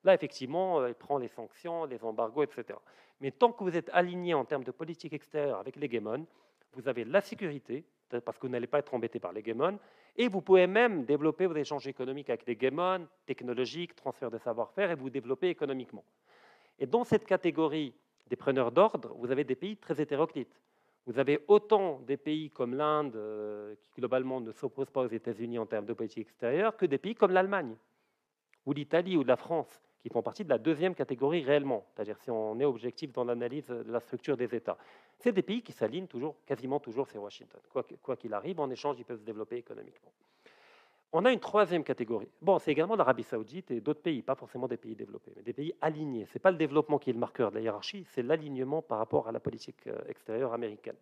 Là, effectivement, euh, elle prend les sanctions, les embargos, etc. Mais tant que vous êtes aligné en termes de politique extérieure avec l'hégémone, vous avez la sécurité, parce que vous n'allez pas être embêté par l'hégémone, et vous pouvez même développer vos échanges économiques avec des guémons, technologiques, transfert de savoir-faire, et vous développer économiquement. Et dans cette catégorie des preneurs d'ordre, vous avez des pays très hétéroclites. Vous avez autant des pays comme l'Inde, euh, qui globalement ne s'opposent pas aux États-Unis en termes de politique extérieure, que des pays comme l'Allemagne, ou l'Italie, ou la France, qui font partie de la deuxième catégorie réellement, c'est-à-dire si on est objectif dans l'analyse de la structure des États. C'est des pays qui s'alignent toujours, quasiment toujours sur Washington. Quoi qu'il arrive, en échange, ils peuvent se développer économiquement. On a une troisième catégorie. Bon, c'est également l'Arabie saoudite et d'autres pays, pas forcément des pays développés, mais des pays alignés. Ce n'est pas le développement qui est le marqueur de la hiérarchie, c'est l'alignement par rapport à la politique euh, extérieure américaine.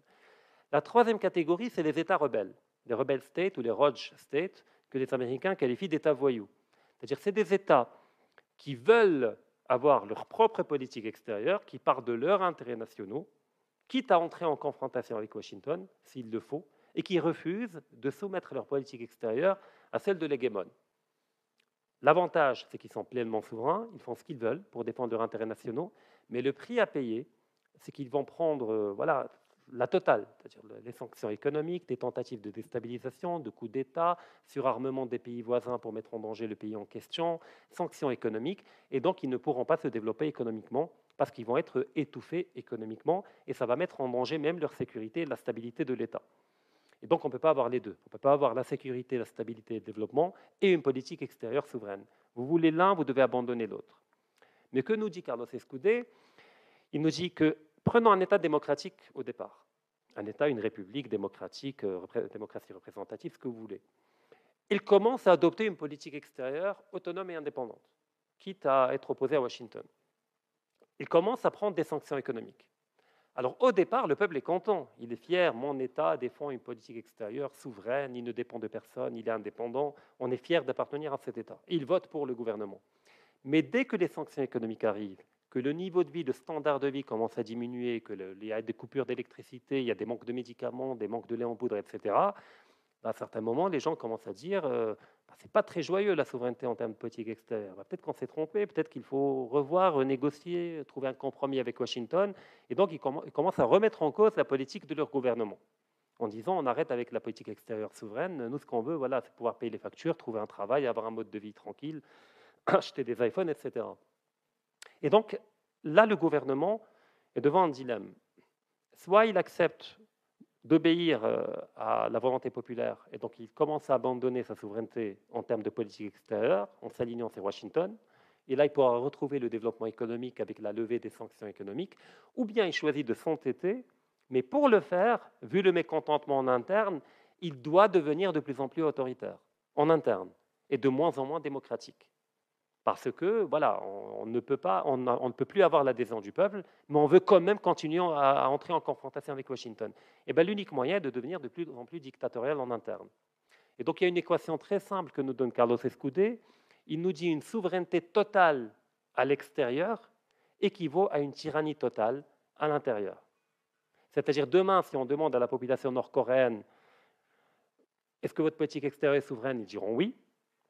La troisième catégorie, c'est les États rebelles, les rebel states ou les Rogue states, que les Américains qualifient d'États voyous. C'est-à-dire c'est des États qui veulent avoir leur propre politique extérieure, qui partent de leurs intérêts nationaux, quitte à entrer en confrontation avec Washington, s'il le faut, et qui refusent de soumettre leur politique extérieure à celle de l'hégémone. L'avantage, c'est qu'ils sont pleinement souverains, ils font ce qu'ils veulent pour défendre leurs intérêts nationaux, mais le prix à payer, c'est qu'ils vont prendre euh, la totale, c'est-à-dire les sanctions économiques, des tentatives de déstabilisation, de coups d'État, surarmement des pays voisins pour mettre en danger le pays en question, sanctions économiques, et donc ils ne pourront pas se développer économiquement parce qu'ils vont être étouffés économiquement, et ça va mettre en danger même leur sécurité et la stabilité de l'État. Et donc on ne peut pas avoir les deux. On ne peut pas avoir la sécurité, la stabilité et le développement et une politique extérieure souveraine. Vous voulez l'un, vous devez abandonner l'autre. Mais que nous dit Carlos Escudé? Il nous dit que prenons un État démocratique au départ. Un État, une république démocratique, euh, démocratie représentative, ce que vous voulez. Il commence à adopter une politique extérieure autonome et indépendante, quitte à être opposé à Washington. Il commence à prendre des sanctions économiques. Alors au départ, le peuple est content, il est fier, mon État défend une politique extérieure souveraine, il ne dépend de personne, il est indépendant, on est fier d'appartenir à cet État. Il vote pour le gouvernement. Mais dès que les sanctions économiques arrivent, que le niveau de vie, le standard de vie commence à diminuer, qu'il y a des coupures d'électricité, il y a des manques de médicaments, des manques de lait en poudre, etc., à un certain moment, les gens commencent à dire euh, bah, c'est pas très joyeux la souveraineté en termes de politique extérieure. Bah, peut-être qu'on s'est trompé, peut-être qu'il faut revoir, renégocier, trouver un compromis avec Washington. Et donc, ils, commencent à remettre en cause la politique de leur gouvernement en disant on arrête avec la politique extérieure souveraine. Nous, ce qu'on veut, voilà, c'est pouvoir payer les factures, trouver un travail, avoir un mode de vie tranquille, *coughs* acheter des iPhones, etc. Et donc, là, le gouvernement est devant un dilemme. Soit il accepte d'obéir euh, à la volonté populaire, et donc il commence à abandonner sa souveraineté en termes de politique extérieure, en s'alignant sur Washington, et là il pourra retrouver le développement économique avec la levée des sanctions économiques, ou bien il choisit de s'entêter, mais pour le faire, vu le mécontentement en interne, il doit devenir de plus en plus autoritaire, en interne, et de moins en moins démocratique parce que voilà, on, ne peut pas, on, ne peut plus avoir l'adhésion du peuple, mais on veut quand même continuer à, entrer en confrontation avec Washington. Et bien l'unique moyen est de devenir de plus en plus dictatorial en interne. Et donc il y a une équation très simple que nous donne Carlos Escudé. Il nous dit une souveraineté totale à l'extérieur équivaut à une tyrannie totale à l'intérieur. C'est-à-dire demain, si on demande à la population nord-coréenne est-ce que votre politique extérieure est souveraine, ils diront oui.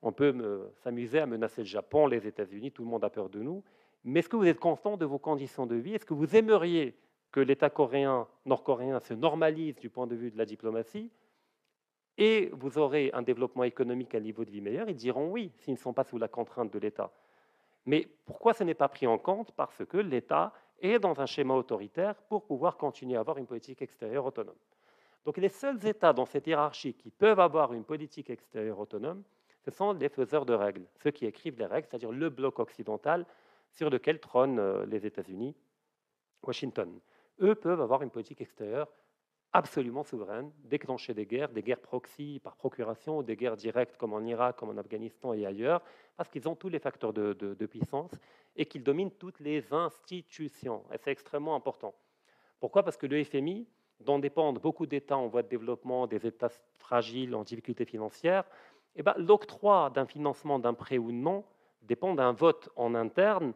On peut s'amuser à menacer le Japon, les États-Unis, tout le monde a peur de nous. Mais est-ce que vous êtes constant de vos conditions de vie? Est-ce que vous aimeriez que l'État coréen, nord-coréen se normalise du point de vue de la diplomatie? Et vous aurez un développement économique à niveau de vie meilleur? Ils diront oui, s'ils ne sont pas sous la contrainte de l'État. Mais pourquoi ce n'est pas pris en compte? Parce que l'État est dans un schéma autoritaire pour pouvoir continuer à avoir une politique extérieure autonome. Donc les seuls États dans cette hiérarchie qui peuvent avoir une politique extérieure autonome, ce sont les faiseurs de règles, ceux qui écrivent les règles, c'est-à-dire le bloc occidental sur lequel trônent euh, les États-Unis, Washington. Eux peuvent avoir une politique extérieure absolument souveraine, déclencher des guerres, des guerres proxy par procuration, des guerres directes comme en Irak, comme en Afghanistan et ailleurs, parce qu'ils ont tous les facteurs de, de puissance et qu'ils dominent toutes les institutions. Et c'est extrêmement important. Pourquoi? Parce que le FMI, dont dépendent beaucoup d'États en voie de développement, des États fragiles, en difficulté financière, eh ben, l'octroi d'un financement d'un prêt ou non dépend d'un vote en interne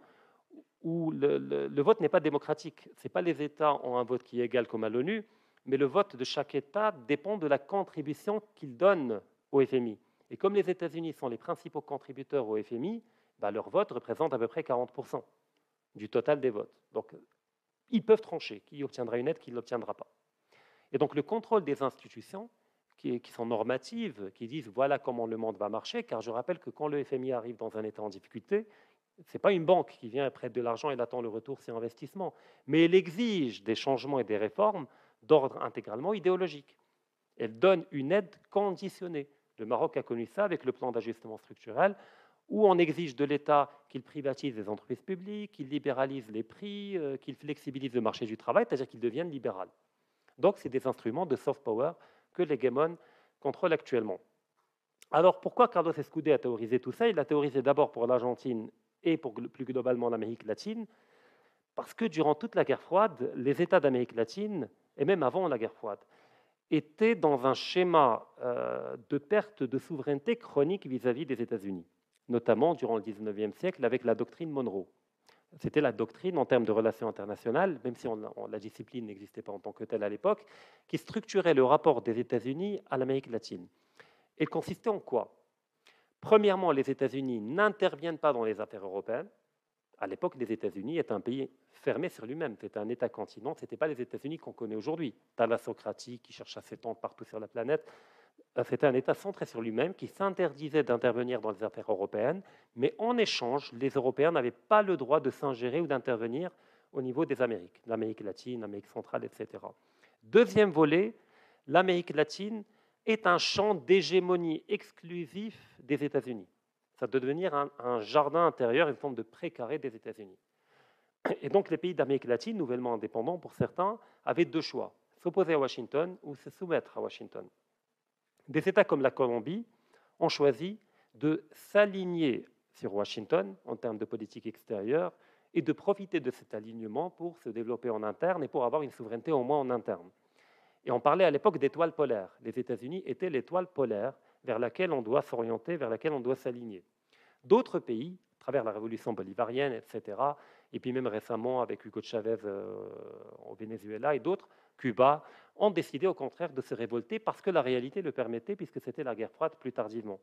où le, vote n'est pas démocratique. Ce n'est pas les États ont un vote qui est égal comme à l'ONU, mais le vote de chaque État dépend de la contribution qu'il donne au FMI. Et comme les États-Unis sont les principaux contributeurs au FMI, bah, leur vote représente à peu près 40% du total des votes. Donc, ils peuvent trancher qui obtiendra une aide, qui ne l'obtiendra pas. Et donc, le contrôle des institutions qui, sont normatives, qui disent voilà comment le monde va marcher, car je rappelle que quand le FMI arrive dans un État en difficulté, ce n'est pas une banque qui vient prête de l'argent et attend le retour sur investissement, mais elle exige des changements et des réformes d'ordre intégralement idéologique. Elle donne une aide conditionnée. Le Maroc a connu ça avec le plan d'ajustement structurel, où on exige de l'État qu'il privatise les entreprises publiques, qu'il libéralise les prix, euh, qu'il flexibilise le marché du travail, c'est-à-dire qu'il devienne libéral. Donc, c'est des instruments de soft power que l'hégémon contrôle actuellement. Alors pourquoi Carlos Escudé a théorisé tout ça? Il a théorisé d'abord pour l'Argentine et pour plus globalement l'Amérique latine, parce que durant toute la guerre froide, les États d'Amérique latine, et même avant la guerre froide, étaient dans un schéma euh, de perte de souveraineté chronique vis-à-vis des États-Unis, notamment durant le 19e siècle avec la doctrine Monroe. C'était la doctrine en termes de relations internationales, même si la discipline n'existait pas en tant que telle à l'époque, qui structurait le rapport des États-Unis à l'Amérique latine. Elle consistait en quoi? Premièrement, les États-Unis n'interviennent pas dans les affaires européennes. À l'époque, les États-Unis étaient un pays fermé sur lui-même. C'était un État-continent. Ce n'était pas les États-Unis qu'on connaît aujourd'hui. Thalassocratie qui cherche à s'étendre partout sur la planète. Euh, c'était un État centré sur lui-même qui s'interdisait d'intervenir dans les affaires européennes, mais en échange, les Européens n'avaient pas le droit de s'ingérer ou d'intervenir au niveau des Amériques, l'Amérique latine, l'Amérique centrale, etc. Deuxième volet, l'Amérique latine est un champ d'hégémonie exclusif des États-Unis. Ça doit devenir un, jardin intérieur, une forme de précaré des États-Unis. Et donc les pays d'Amérique latine, nouvellement indépendants pour certains, avaient deux choix, s'opposer à Washington ou se soumettre à Washington. Des États comme la Colombie ont choisi de s'aligner sur Washington en termes de politique extérieure et de profiter de cet alignement pour se développer en interne et pour avoir une souveraineté au moins en interne. Et on parlait à l'époque d'étoiles polaires. Les États-Unis étaient l'étoile polaire vers laquelle on doit s'orienter, vers laquelle on doit s'aligner. D'autres pays, à travers la révolution bolivarienne, etc., et puis même récemment avec Hugo Chavez euh, au Venezuela et d'autres, Cuba, ont décidé au contraire de se révolter parce que la réalité le permettait, puisque c'était la guerre froide plus tardivement.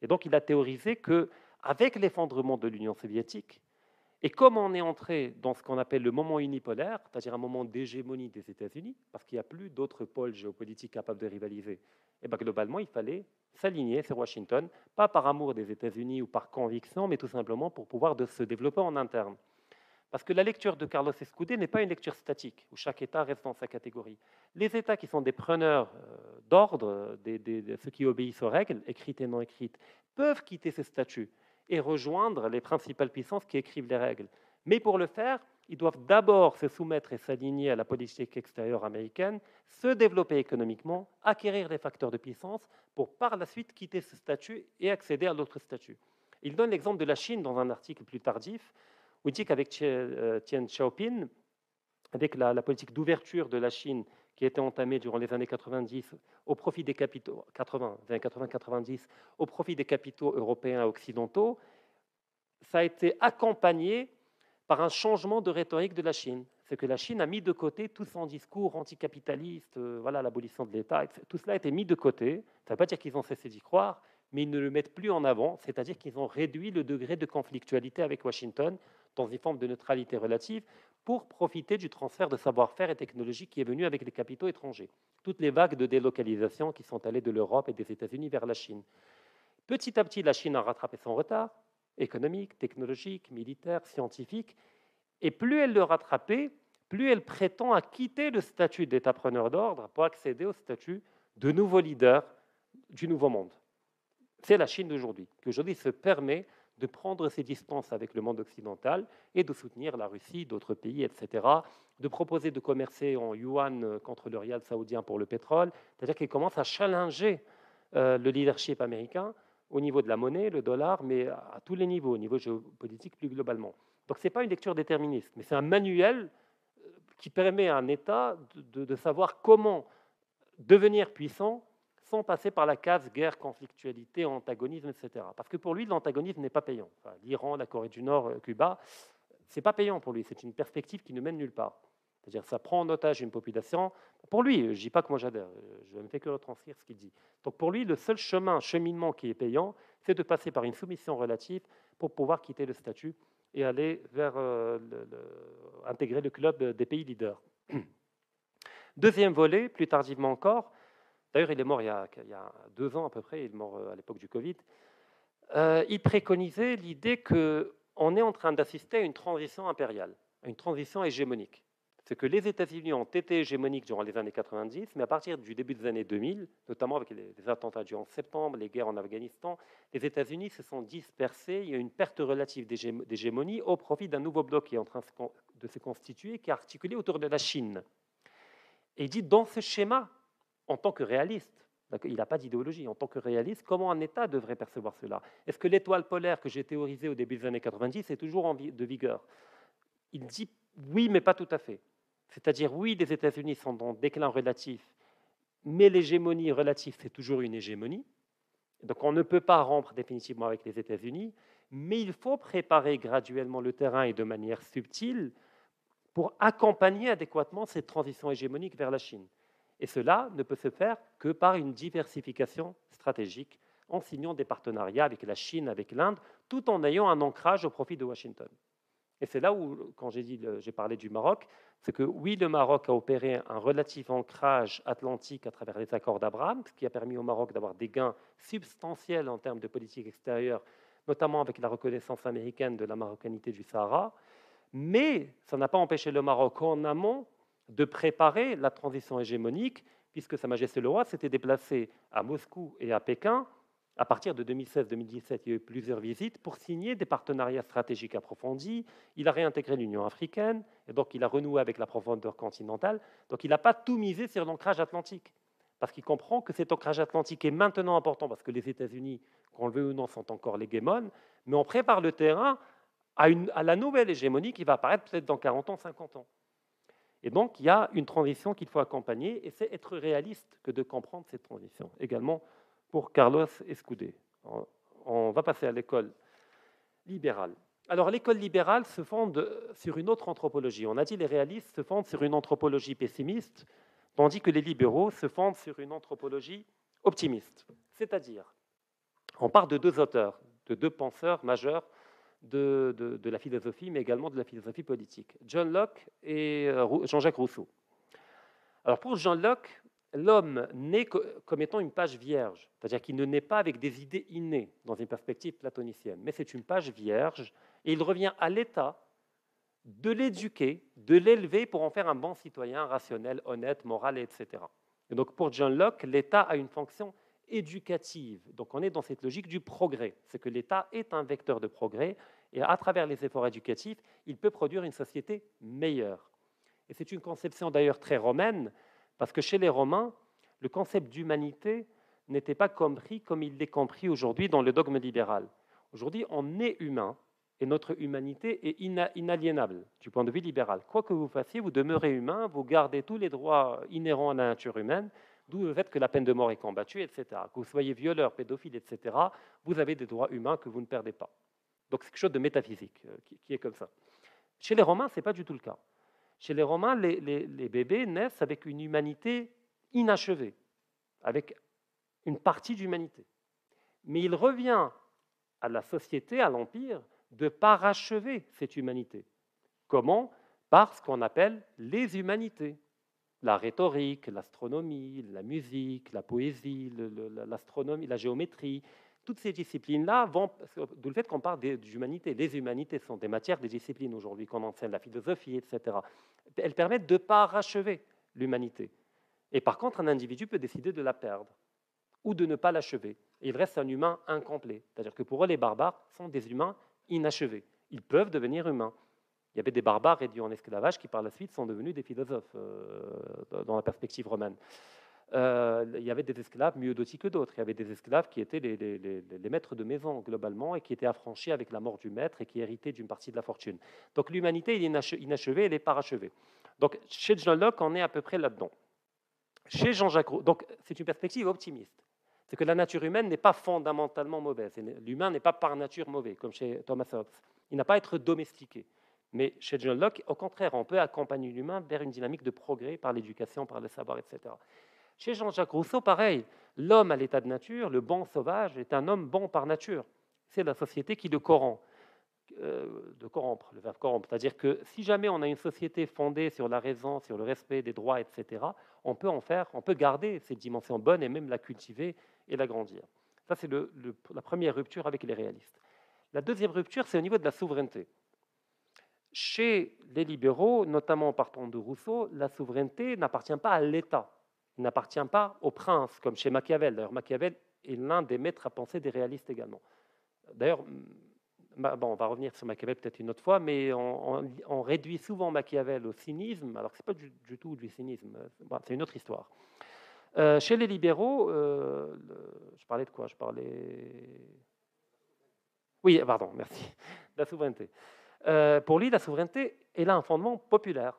Et donc il a théorisé que, avec l'effondrement de l'Union soviétique, et comme on est entré dans ce qu'on appelle le moment unipolaire, c'est-à-dire un moment d'hégémonie des États-Unis, parce qu'il n'y a plus d'autres pôles géopolitiques capables de rivaliser, et bien globalement, il fallait s'aligner sur Washington, pas par amour des États-Unis ou par conviction, mais tout simplement pour pouvoir se développer en interne. Parce que la lecture de Carlos Escudé n'est pas une lecture statique, où chaque État reste dans sa catégorie. Les États qui sont des preneurs euh, d'ordre, ceux qui obéissent aux règles, écrites et non écrites, peuvent quitter ce statut et rejoindre les principales puissances qui écrivent les règles. Mais pour le faire, ils doivent d'abord se soumettre et s'aligner à la politique extérieure américaine, se développer économiquement, acquérir des facteurs de puissance pour par la suite quitter ce statut et accéder à l'autre statut. Il donne l'exemple de la Chine dans un article plus tardif, il dit qu'avec euh, Tian Xiaoping, avec la, politique d'ouverture de la Chine qui été entamée durant les années 90 au profit des capitaux 80, 90 au profit des capitaux européens et occidentaux, ça a été accompagné par un changement de rhétorique de la Chine. C'est que la Chine a mis de côté tout son discours anticapitaliste, euh, voilà l'abolition de l'État, tout cela a été mis de côté. Ça ne veut pas dire qu'ils ont cessé d'y croire, mais ils ne le mettent plus en avant, c'est-à-dire qu'ils ont réduit le degré de conflictualité avec Washington dans une forme de neutralité relative pour profiter du transfert de savoir-faire et technologie qui est venu avec les capitaux étrangers. Toutes les vagues de délocalisation qui sont allées de l'Europe et des États-Unis vers la Chine. Petit à petit, la Chine a rattrapé son retard économique, technologique, militaire, scientifique, et plus elle le rattrapait, plus elle prétend à quitter le statut d'État-preneur d'ordre pour accéder au statut de nouveau leader du nouveau monde. C'est la Chine d'aujourd'hui, qui aujourd'hui se permet de prendre ses distances avec le monde occidental et de soutenir la Russie, d'autres pays, etc., de proposer de commercer en yuan contre le rial saoudien pour le pétrole, c'est-à-dire qu'il commence à challenger euh, le leadership américain au niveau de la monnaie, le dollar, mais à tous les niveaux, au niveau géopolitique plus globalement. Donc ce n'est pas une lecture déterministe, mais c'est un manuel euh, qui permet à un État de savoir comment devenir puissant passer par la case guerre, conflictualité, antagonisme, etc. Parce que pour lui, l'antagonisme n'est pas payant. L'Iran, la Corée du Nord, euh, Cuba, c'est pas payant pour lui. C'est une perspective qui ne mène nulle part. C'est-à-dire, ça prend en otage une population. Pour lui, je ne dis pas que moi j'adhère, je ne fais que retranscrire ce qu'il dit. Donc pour lui, le seul chemin, cheminement qui est payant, c'est de passer par une soumission relative pour pouvoir quitter le statut et aller vers euh, intégrer le club des pays leaders. *clears throat* Deuxième volet, plus tardivement encore, D'ailleurs, il est mort il y, a, deux ans à peu près, il est mort euh, à l'époque du Covid. Euh, il préconisait l'idée qu'on est en train d'assister à une transition impériale, à une transition hégémonique. C'est que les États-Unis ont été hégémoniques durant les années 90, mais à partir du début des années 2000, notamment avec les, attentats du 11 septembre, les guerres en Afghanistan, les États-Unis se sont dispersés. Il y a une perte relative d'hégémonie au profit d'un nouveau bloc qui est en train de se constituer, qui est articulé autour de la Chine. Et il dit dans ce schéma, en tant que réaliste, Il n'a pas d'idéologie. En tant que réaliste, comment un État devrait percevoir cela? Est-ce que l'étoile polaire que j'ai théorisée au début des années 90 est toujours en de vigueur? Il dit oui, mais pas tout à fait. C'est-à-dire, oui, les États-Unis sont en déclin relatif, mais l'hégémonie relative, c'est toujours une hégémonie. Donc on ne peut pas rompre définitivement avec les États-Unis, mais il faut préparer graduellement le terrain et de manière subtile pour accompagner adéquatement cette transition hégémonique vers la Chine. Et cela ne peut se faire que par une diversification stratégique en signant des partenariats avec la Chine, avec l'Inde, tout en ayant un ancrage au profit de Washington. Et c'est là où, quand j'ai, parlé du Maroc, c'est que oui, le Maroc a opéré un relatif ancrage atlantique à travers les accords d'Abraham, ce qui a permis au Maroc d'avoir des gains substantiels en termes de politique extérieure, notamment avec la reconnaissance américaine de la marocanité du Sahara. Mais ça n'a pas empêché le Maroc en amont de préparer la transition hégémonique, puisque Sa Majesté le Roi s'était déplacé à Moscou et à Pékin à partir de 2016-2017, il y a eu plusieurs visites pour signer des partenariats stratégiques approfondis. Il a réintégré l'Union africaine, et donc il a renoué avec la profondeur continentale. Donc il n'a pas tout misé sur l'ancrage atlantique, parce qu'il comprend que cet ancrage atlantique est maintenant important, parce que les États-Unis, qu'on le veut ou non, sont encore l'hégémone, mais on prépare le terrain à, à la nouvelle hégémonie qui va apparaître peut-être dans 40 ans, 50 ans. Et donc il y a une transition qu'il faut accompagner, et c'est être réaliste que de comprendre cette transition. Également, pour Carlos Escudé. On va passer à l'école libérale. Alors l'école libérale se fonde sur une autre anthropologie. On a dit les réalistes se fondent sur une anthropologie pessimiste, tandis que les libéraux se fondent sur une anthropologie optimiste. C'est-à-dire, on part de deux auteurs, de deux penseurs majeurs de, la philosophie, mais également de la philosophie politique, John Locke et euh, Jean-Jacques Rousseau. Alors pour John Locke, l'homme naît comme étant une page vierge, c'est-à-dire qu'il ne naît pas avec des idées innées dans une perspective platonicienne, mais c'est une page vierge, et il revient à l'État de l'éduquer, de l'élever pour en faire un bon citoyen rationnel, honnête, moral, etc. Et donc pour John Locke, l'État a une fonction éducative. Donc on est dans cette logique du progrès, c'est que l'État est un vecteur de progrès, et à travers les efforts éducatifs, il peut produire une société meilleure. Et c'est une conception d'ailleurs très romaine, parce que chez les Romains, le concept d'humanité n'était pas compris comme il est compris aujourd'hui dans le dogme libéral. Aujourd'hui, on est humain et notre humanité est inaliénable du point de vue libéral. Quoi que vous fassiez, vous demeurez humain, vous gardez tous les droits inhérents à la nature humaine, d'où le fait que la peine de mort est combattue, etc. Que vous soyez violeur, pédophile, etc., vous avez des droits humains que vous ne perdez pas. Donc c'est quelque chose de métaphysique euh, qui est comme ça. Chez les Romains, ce n'est pas du tout le cas. Chez les Romains, les, bébés naissent avec une humanité inachevée, avec une partie d'humanité. Mais il revient à la société, à l'Empire, de parachever cette humanité. Comment? Par ce qu'on appelle les humanités. La rhétorique, l'astronomie, la musique, la poésie, l'astronomie, la géométrie, toutes ces disciplines-là vont, d'où le fait qu'on parle d'humanité. Les humanités sont des matières, des disciplines aujourd'hui, qu'on enseigne la philosophie, etc. Elles permettent de parachever l'humanité. Et par contre, un individu peut décider de la perdre ou de ne pas l'achever. Il reste un humain incomplet. C'est-à-dire que pour eux, les barbares sont des humains inachevés. Ils peuvent devenir humains. Il y avait des barbares réduits en esclavage qui, par la suite, sont devenus des philosophes euh, dans la perspective romaine. Euh, il y avait des esclaves mieux dotés que d'autres. Il y avait des esclaves qui étaient les, maîtres de maison globalement et qui étaient affranchis avec la mort du maître et qui héritaient d'une partie de la fortune. Donc l'humanité est inachevée, elle est parachevée. Donc chez John Locke, on est à peu près là-dedans. Chez Jean-Jacques Rousseau, c'est une perspective optimiste. C'est que la nature humaine n'est pas fondamentalement mauvaise. L'humain n'est pas par nature mauvais, comme chez Thomas Hobbes. Il n'a pas à être domestiqué. Mais chez John Locke, au contraire, on peut accompagner l'humain vers une dynamique de progrès par l'éducation, par le savoir, etc. Chez Jean-Jacques Rousseau, pareil, l'homme à l'état de nature, le bon sauvage, est un homme bon par nature. C'est la société qui le corrompt. Euh, le verbe corrompre. C'est-à-dire que si jamais on a une société fondée sur la raison, sur le respect des droits, etc., on peut en faire, on peut garder cette dimension bonne et même la cultiver et l'agrandir. Ça, c'est la première rupture avec les réalistes. La deuxième rupture, c'est au niveau de la souveraineté. Chez les libéraux, notamment en partant de Rousseau, la souveraineté n'appartient pas à l'État. N'appartient pas au prince, comme chez Machiavel. D'ailleurs, Machiavel est l'un des maîtres à penser des réalistes également. D'ailleurs, bon, on va revenir sur Machiavel peut-être une autre fois, mais on, réduit souvent Machiavel au cynisme, alors que ce n'est pas du, tout du cynisme, c'est une autre histoire. Euh, chez les libéraux, euh, je parlais de quoi? Je parlais. Oui, pardon, merci. *laughs* La souveraineté. Euh, pour lui, la souveraineté, elle a un fondement populaire.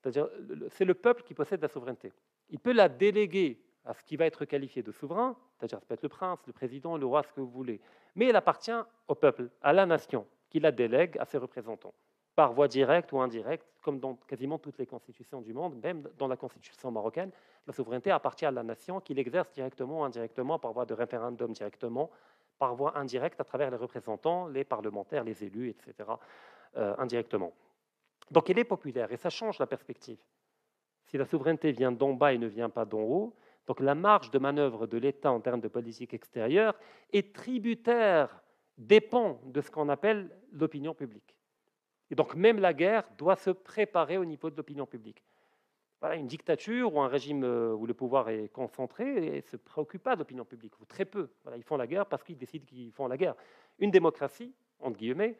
C'est-à-dire, c'est le peuple qui possède la souveraineté. Il peut la déléguer à ce qui va être qualifié de souverain, c'est-à-dire ça peut être le prince, le président, le roi, ce que vous voulez, mais elle appartient au peuple, à la nation, qui la délègue à ses représentants, par voie directe ou indirecte, comme dans quasiment toutes les constitutions du monde, même dans la constitution marocaine, la souveraineté appartient à la nation, qui l'exerce directement ou indirectement, par voie de référendum directement, par voie indirecte à travers les représentants, les parlementaires, les élus, etc., euh, indirectement. Donc elle est populaire et ça change la perspective. Si la souveraineté vient d'en bas et ne vient pas d'en haut, donc la marge de manœuvre de l'État en termes de politique extérieure est tributaire, dépend de ce qu'on appelle l'opinion publique. Et donc même la guerre doit se préparer au niveau de l'opinion publique. Voilà, une dictature ou un régime euh, où le pouvoir est concentré ne se préoccupe pas de l'opinion publique, ou très peu. Voilà, ils font la guerre parce qu'ils décident qu'ils font la guerre. Une démocratie, entre guillemets,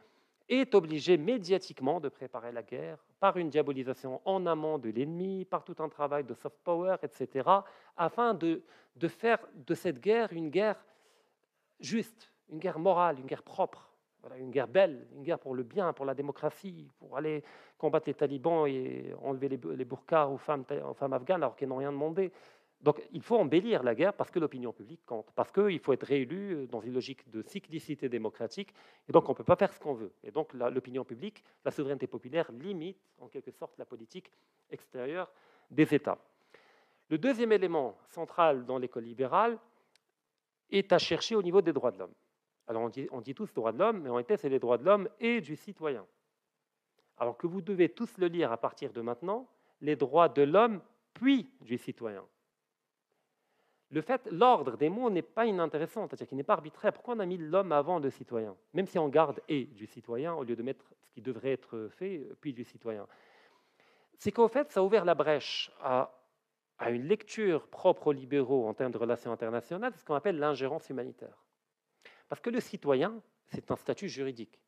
est obligé médiatiquement de préparer la guerre par une diabolisation en amont de l'ennemi, par tout un travail de soft power, etc., afin de, de faire de cette guerre une guerre juste, une guerre morale, une guerre propre, une guerre belle, une guerre pour le bien, pour la démocratie, pour aller combattre les talibans et enlever les, les burqas aux femmes, aux femmes afghanes alors qu'elles n'ont rien demandé. Donc il faut embellir la guerre parce que l'opinion publique compte, parce qu'il faut être réélu euh, dans une logique de cyclicité démocratique, et donc on ne peut pas faire ce qu'on veut. Et donc l'opinion publique, la souveraineté populaire limite en quelque sorte la politique extérieure des États. Le deuxième élément central dans l'école libérale est à chercher au niveau des droits de l'homme. Alors on dit, on dit tous droits de l'homme, mais en réalité c'est les droits de l'homme et du citoyen. Alors que vous devez tous le lire à partir de maintenant, les droits de l'homme puis du citoyen. Le fait, l'ordre des mots n'est pas inintéressant, c'est-à-dire qu'il n'est pas arbitraire. Pourquoi on a mis l'homme avant le citoyen? Même si on garde et du citoyen au lieu de mettre ce qui devrait être fait, puis du citoyen. C'est qu'au fait, ça a ouvert la brèche à, une lecture propre aux libéraux en termes de relations internationales, ce qu'on appelle l'ingérence humanitaire. Parce que le citoyen, c'est un statut juridique.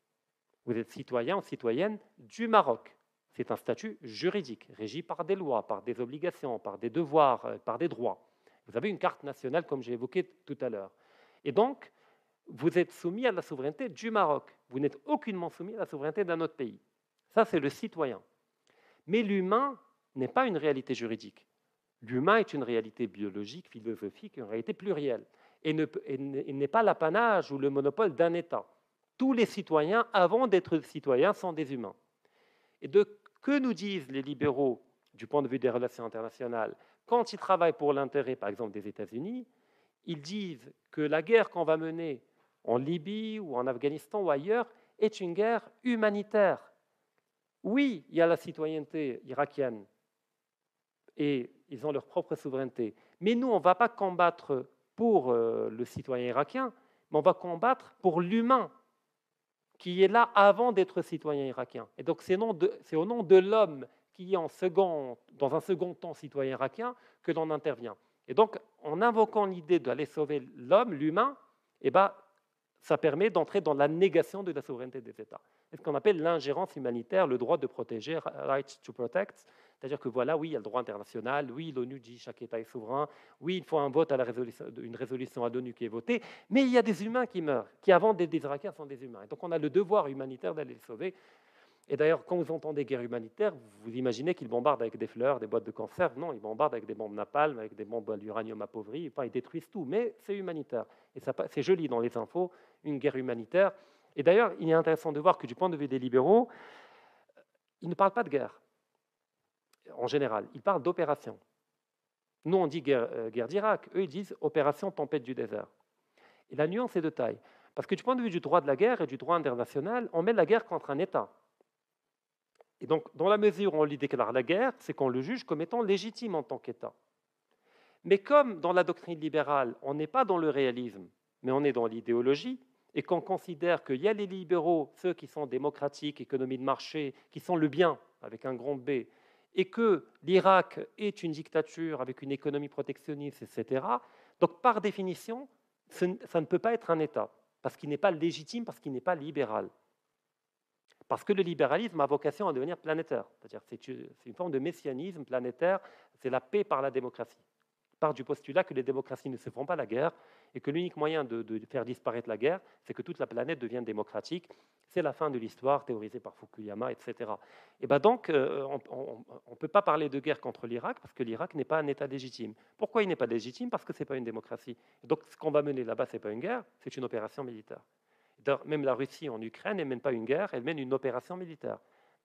Vous êtes citoyen ou citoyenne du Maroc. C'est un statut juridique, régi par des lois, par des obligations, par des devoirs, euh, par des droits. Vous avez une carte nationale, comme j'ai évoqué tout à l'heure. Et donc, vous êtes soumis à la souveraineté du Maroc. Vous n'êtes aucunement soumis à la souveraineté d'un autre pays. Ça, c'est le citoyen. Mais l'humain n'est pas une réalité juridique. L'humain est une réalité biologique, philosophique, une réalité plurielle. Et n'est pas l'apanage ou le monopole d'un État. Tous les citoyens, avant d'être citoyens, sont des humains. Et de que nous disent les libéraux du point de vue des relations internationales quand ils travaillent pour l'intérêt, par exemple, des États-Unis, ils disent que la guerre qu'on va mener en Libye ou en Afghanistan ou ailleurs est une guerre humanitaire. Oui, il y a la citoyenneté irakienne et ils ont leur propre souveraineté. Mais nous, on ne va pas combattre pour euh, le citoyen irakien, mais on va combattre pour l'humain qui est là avant d'être citoyen irakien. Et donc c'est au nom de l'homme qui est en second, dans un second temps citoyen irakien que l'on intervient. Et donc, en invoquant l'idée d'aller sauver l'homme, l'humain, eh ben, ça permet d'entrer dans la négation de la souveraineté des États. C'est ce qu'on appelle l'ingérence humanitaire, le droit de protéger, right to protect. C'est-à-dire que voilà, oui, il y a le droit international, oui, l'ONU dit chaque État est souverain, oui, il faut un vote à une résolution à l'ONU qui est votée, mais il y a des humains qui meurent, qui avant des, des Irakiens sont des humains. Et donc on a le devoir humanitaire d'aller les sauver. Et d'ailleurs, quand vous entendez guerre humanitaire, vous imaginez qu'ils bombardent avec des fleurs, des boîtes de conserve. Non, ils bombardent avec des bombes napalm, avec des bombes d'uranium appauvri. Ils détruisent tout, mais c'est humanitaire. Et c'est joli dans les infos, une guerre humanitaire. Et d'ailleurs, il est intéressant de voir que du point de vue des libéraux, ils ne parlent pas de guerre, en général. Ils parlent d'opération. Nous, on dit guerre, euh, guerre d'Irak. Eux, ils disent opération tempête du désert. Et la nuance est de taille. Parce que du point de vue du droit de la guerre et du droit international, on met la guerre contre un État. Et donc, dans la mesure où on lui déclare la guerre, c'est qu'on le juge comme étant légitime en tant qu'État. Mais comme dans la doctrine libérale, on n'est pas dans le réalisme, mais on est dans l'idéologie, et qu'on considère qu'il y a les libéraux, ceux qui sont démocratiques, économie de marché, qui sont le bien, avec un grand B, et que l'Irak est une dictature avec une économie protectionniste, etc., donc par définition, ça ne peut pas être un État, parce qu'il n'est pas légitime, parce qu'il n'est pas libéral. Parce que le libéralisme a vocation à devenir planétaire. C'est-à-dire c'est une forme de messianisme planétaire, c'est la paix par la démocratie. Part du postulat que les démocraties ne se font pas la guerre et que l'unique moyen de, faire disparaître la guerre, c'est que toute la planète devienne démocratique. C'est la fin de l'histoire théorisée par Fukuyama, etc. Et ben donc, euh, on ne peut pas parler de guerre contre l'Irak parce que l'Irak n'est pas un État légitime. Pourquoi il n'est pas légitime? Parce que ce n'est pas une démocratie. Donc, ce qu'on va mener là-bas, ce n'est pas une guerre, c'est une opération militaire. Même la Russie en Ukraine, elle ne mène pas une guerre, elle mène une opération militaire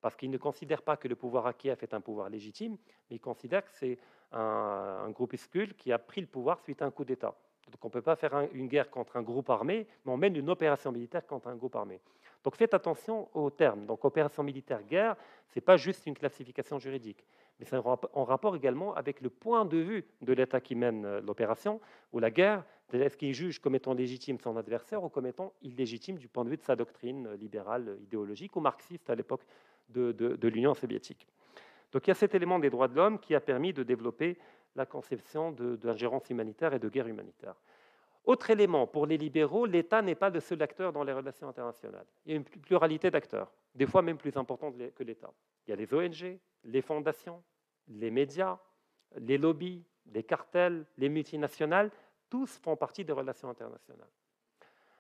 parce qu'ils ne considèrent pas que le pouvoir Kiev est un pouvoir légitime, mais ils considèrent que c'est un, groupuscule qui a pris le pouvoir suite à un coup d'État. Donc on ne peut pas faire une guerre contre un groupe armé, mais on mène une opération militaire contre un groupe armé. Donc faites attention aux termes. Donc opération militaire, guerre, ce n'est pas juste une classification juridique, mais c'est en rapport également avec le point de vue de l'État qui mène euh, l'opération, ou la guerre, est-ce qu'il juge comme étant légitime son adversaire ou comme étant illégitime du point de vue de sa doctrine euh, libérale, idéologique ou marxiste à l'époque de, l'Union soviétique. Donc il y a cet élément des droits de l'homme qui a permis de développer la conception d'ingérence humanitaire et de guerre humanitaire. Autre élément, pour les libéraux, l'État n'est pas le seul acteur dans les relations internationales. Il y a une pluralité d'acteurs, des fois même plus importante que l'État. Il y a les ONG, les fondations, les médias, les lobbies, les cartels, les multinationales, tous font partie des relations internationales.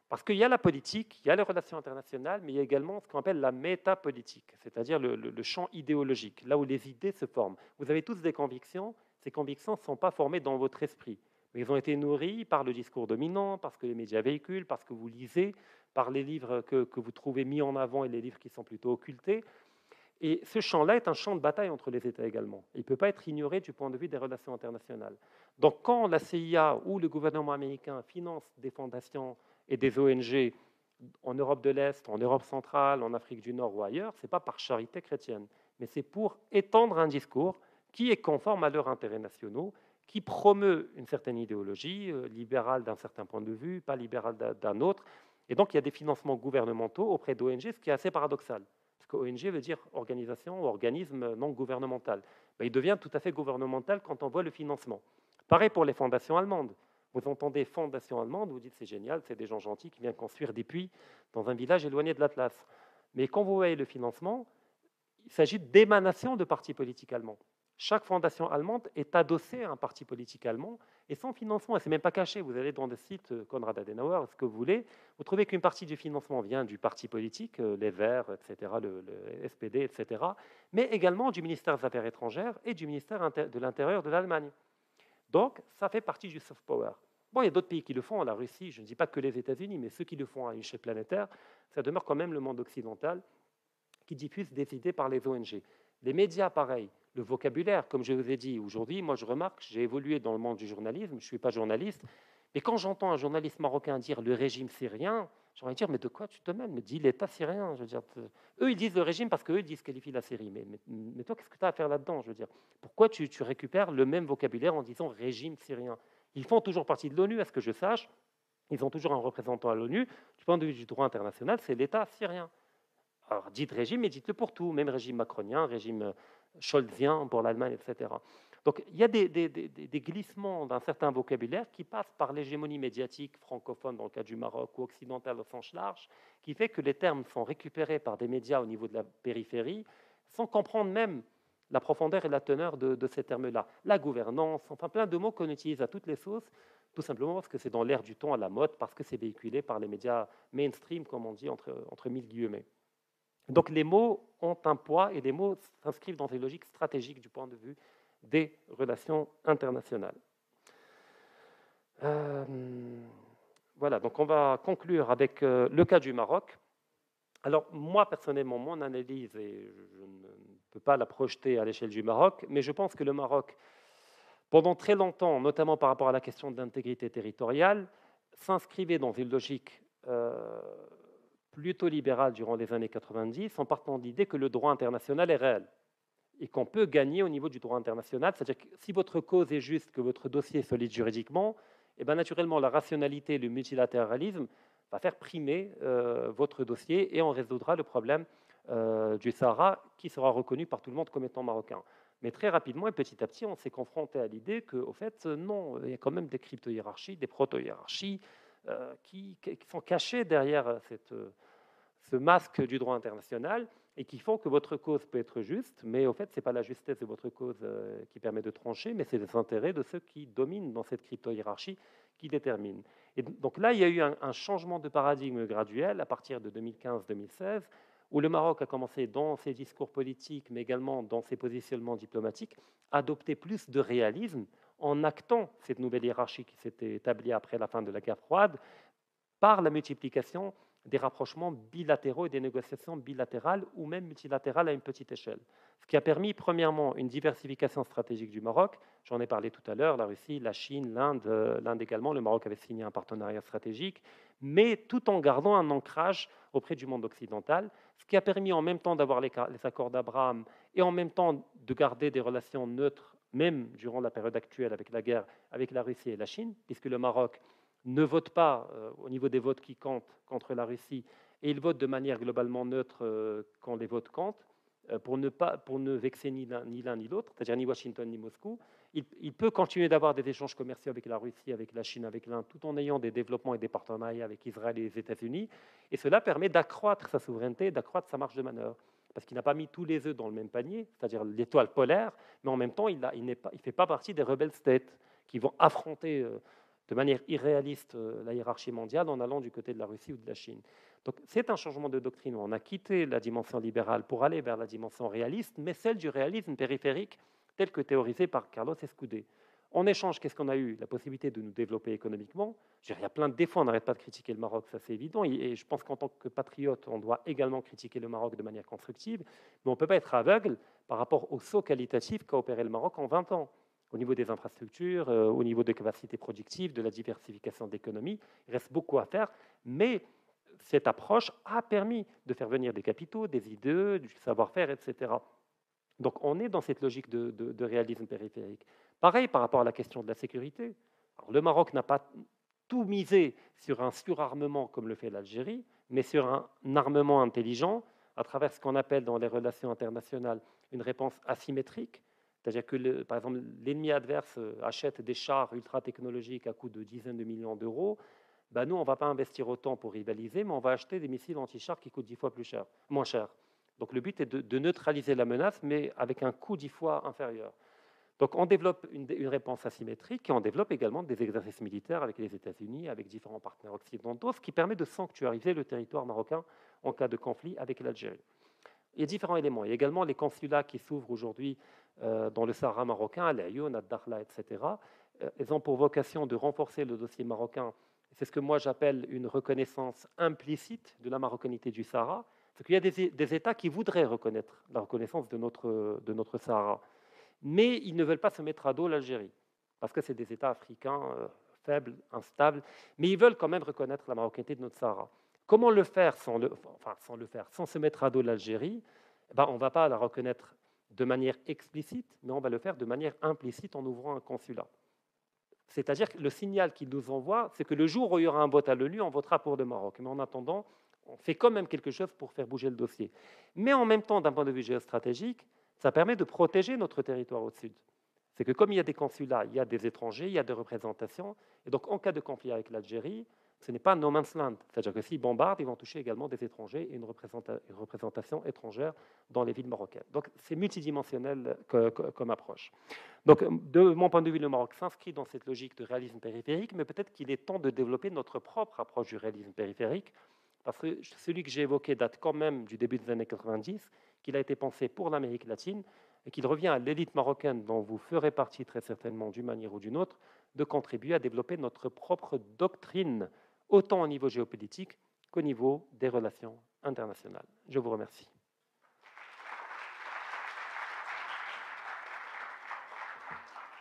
Parce qu'il y a la politique, il y a les relations internationales, mais il y a également ce qu'on appelle la métapolitique, c'est-à-dire le, champ idéologique, là où les idées se forment. Vous avez tous des convictions, ces convictions ne sont pas formées dans votre esprit, mais elles ont été nourries par le discours dominant, parce que les médias véhiculent, parce que vous lisez, par les livres que, que vous trouvez mis en avant et les livres qui sont plutôt occultés. Et ce champ-là est un champ de bataille entre les États également. Il ne peut pas être ignoré du point de vue des relations internationales. Donc quand la CIA ou le gouvernement américain finance des fondations et des ONG en Europe de l'Est, en Europe centrale, en Afrique du Nord ou ailleurs, ce n'est pas par charité chrétienne, mais c'est pour étendre un discours qui est conforme à leurs intérêts nationaux, qui promeut une certaine idéologie, euh, libérale d'un certain point de vue, pas libérale d'un autre. Et donc il y a des financements gouvernementaux auprès d'ONG, ce qui est assez paradoxal. Parce que ONG veut dire organisation ou organisme non gouvernemental. Il devient tout à fait gouvernemental quand on voit le financement. Pareil pour les fondations allemandes. Vous entendez fondation allemande, vous dites c'est génial, c'est des gens gentils qui viennent construire des puits dans un village éloigné de l'Atlas. Mais quand vous voyez le financement, il s'agit d'émanation de partis politiques allemands. Chaque fondation allemande est adossée à un parti politique allemand et sans financement, et ce n'est même pas caché, vous allez dans des sites euh, Konrad Adenauer, ce que vous voulez, vous trouvez qu'une partie du financement vient du parti politique, euh, les Verts, etc., le SPD, etc., mais également du ministère des Affaires étrangères et du ministère de l'Intérieur de l'Allemagne. Donc, ça fait partie du soft power. Bon, il y a d'autres pays qui le font, la Russie, je ne dis pas que les États-Unis, mais ceux qui le font à une échelle planétaire, ça demeure quand même le monde occidental qui diffuse des idées par les ONG. Les médias, pareil. Le vocabulaire, comme je vous ai dit aujourd'hui, moi je remarque, j'ai évolué dans le monde du journalisme, je ne suis pas journaliste, mais quand j'entends un journaliste marocain dire le régime syrien, j'ai envie dire, mais de quoi tu te mêles? Me dis l'État syrien. Je veux dire, eux, ils disent le régime parce qu'eux, ils disqualifient la Syrie. Mais, mais, toi, qu'est-ce que tu as à faire là-dedans Je veux dire, pourquoi tu, tu, récupères le même vocabulaire en disant régime syrien? Ils font toujours partie de l'ONU, à ce que je sache. Ils ont toujours un représentant à l'ONU. Du point de vue du droit international, c'est l'État syrien. Alors, dites régime, mais dites-le pour tout, même régime macronien, régime euh, scholzien pour l'Allemagne, etc. Donc il y a des, glissements d'un certain vocabulaire qui passent par l'hégémonie médiatique francophone dans le cas du Maroc ou occidentale au sens large, qui fait que les termes sont récupérés par des médias au niveau de la périphérie, sans comprendre même la profondeur et la teneur de, ces termes-là. La gouvernance, enfin plein de mots qu'on utilise à toutes les sauces, tout simplement parce que c'est dans l'air du temps à la mode, parce que c'est véhiculé par les médias mainstream, comme on dit, entre, entre mille guillemets. Donc les mots ont un poids et les mots s'inscrivent dans des logiques stratégiques du point de vue des relations internationales. Euh, voilà, donc on va conclure avec euh, le cas du Maroc. Alors moi, personnellement, mon analyse, et je ne peux pas la projeter à l'échelle du Maroc, mais je pense que le Maroc, pendant très longtemps, notamment par rapport à la question de l'intégrité territoriale, s'inscrivait dans une logique euh, plutôt libérale durant les années 90, en partant de l'idée que le droit international est réel et qu'on peut gagner au niveau du droit international. C'est-à-dire que si votre cause est juste, que votre dossier est solide juridiquement, et eh bien naturellement, la rationalité, le multilatéralisme va faire primer euh, votre dossier et on résoudra le problème euh, du Sahara qui sera reconnu par tout le monde comme étant marocain. Mais très rapidement et petit à petit, on s'est confronté à l'idée qu'au fait, non, il y a quand même des crypto-hiérarchies, des proto-hiérarchies euh, qui, sont cachées derrière ce masque du droit international et qui font que votre cause peut être juste, mais au fait, ce n'est pas la justesse de votre cause euh, qui permet de trancher, mais c'est les intérêts de ceux qui dominent dans cette crypto-hiérarchie qui déterminent. Et donc là, il y a eu un, changement de paradigme graduel à partir de 2015-2016, où le Maroc a commencé dans ses discours politiques, mais également dans ses positionnements diplomatiques, à adopter plus de réalisme en actant cette nouvelle hiérarchie qui s'était établie après la fin de la guerre froide par la multiplication des rapprochements bilatéraux et des négociations bilatérales ou même multilatérales à une petite échelle. Ce qui a permis, premièrement, une diversification stratégique du Maroc. J'en ai parlé tout à l'heure, la Russie, la Chine, l'Inde, euh, l'Inde également. Le Maroc avait signé un partenariat stratégique, mais tout en gardant un ancrage auprès du monde occidental, ce qui a permis en même temps d'avoir les, les accords d'Abraham et en même temps de garder des relations neutres, même durant la période actuelle avec la guerre avec la Russie et la Chine, puisque le Maroc ne vote pas euh, au niveau des votes qui comptent contre la Russie et il vote de manière globalement neutre euh, quand les votes comptent, euh, pour, ne pas, pour ne vexer ni l'un ni, l'autre, c'est-à-dire ni Washington ni Moscou. Il, peut continuer d'avoir des échanges commerciaux avec la Russie, avec la Chine, avec l'Inde, tout en ayant des développements et des partenariats avec Israël et les États-Unis. Et cela permet d'accroître sa souveraineté, d'accroître sa marge de manœuvre. Parce qu'il n'a pas mis tous les œufs dans le même panier, c'est-à-dire l'étoile polaire, mais en même temps, il ne il fait pas partie des rebelles states qui vont affronter de manière irréaliste euh, la hiérarchie mondiale en allant du côté de la Russie ou de la Chine. Donc c'est un changement de doctrine. On a quitté la dimension libérale pour aller vers la dimension réaliste, mais celle du réalisme périphérique tel que théorisé par Carlos Escudé. En échange, qu'est-ce qu'on a eu? La possibilité de nous développer économiquement. il y a plein de défauts, on n'arrête pas de critiquer le Maroc, ça c'est évident. Et je pense qu'en tant que patriote, on doit également critiquer le Maroc de manière constructive. Mais on ne peut pas être aveugle par rapport au saut qualitatif qu'a opéré le Maroc en 20 ans au niveau des infrastructures, euh, au niveau des capacités productives, de la diversification de l'économie. Il reste beaucoup à faire, mais cette approche a permis de faire venir des capitaux, des idées, du savoir-faire, etc. Donc on est dans cette logique de, réalisme périphérique. Pareil par rapport à la question de la sécurité. le Maroc n'a pas tout misé sur un surarmement comme le fait l'Algérie, mais sur un armement intelligent à travers ce qu'on appelle dans les relations internationales une réponse asymétrique, c'est-à-dire que, par exemple, l'ennemi adverse euh, achète des chars ultra technologiques à coût de dizaines de millions d'euros. Ben nous, on ne va pas investir autant pour rivaliser, mais on va acheter des missiles anti-chars qui coûtent dix fois plus cher, moins cher. Donc le but est de, neutraliser la menace, mais avec un coût dix fois inférieur. Donc on développe une, réponse asymétrique et on développe également des exercices militaires avec les États-Unis, avec différents partenaires occidentaux, ce qui permet de sanctuariser le territoire marocain en cas de conflit avec l'Algérie. Il y a différents éléments. Il y a également les consulats qui s'ouvrent aujourd'hui dans le Sahara marocain, à l'Ayoun, à Dakhla, etc. Euh, ils ont pour vocation de renforcer le dossier marocain. C'est ce que moi j'appelle une reconnaissance implicite de la marocanité du Sahara. C'est qu'il y a des, États qui voudraient reconnaître la reconnaissance de notre, de notre Sahara, mais ils ne veulent pas se mettre à dos l'Algérie, parce que c'est des États africains euh, faibles, instables, mais ils veulent quand même reconnaître la marocanité de notre Sahara. Comment le faire sans, le, sans, le faire, sans se mettre à dos l'Algérie? Eh ben, On ne va pas la reconnaître de manière explicite, mais on va le faire de manière implicite en ouvrant un consulat. C'est-à-dire que le signal qu'il nous envoie, c'est que le jour où il y aura un vote à l'ONU, on votera pour le Maroc. Mais en attendant, on fait quand même quelque chose pour faire bouger le dossier. Mais en même temps, d'un point de vue géostratégique, ça permet de protéger notre territoire au sud. C'est que comme il y a des consulats, il y a des étrangers, il y a des représentations. Et donc, en cas de conflit avec l'Algérie, ce n'est pas no man's land. C'est-à-dire que s'ils bombardent, ils vont toucher également des étrangers et une, représentation étrangère dans les villes marocaines. Donc c'est multidimensionnel comme approche. Donc de mon point de vue, le Maroc s'inscrit dans cette logique de réalisme périphérique, mais peut-être qu'il est temps de développer notre propre approche du réalisme périphérique, parce que celui que j'ai évoqué date quand même du début des années 90, qu'il a été pensé pour l'Amérique latine, et qu'il revient à l'élite marocaine dont vous ferez partie très certainement d'une manière ou d'une autre, de contribuer à développer notre propre doctrine autant au niveau géopolitique qu'au niveau des relations internationales. Je vous remercie.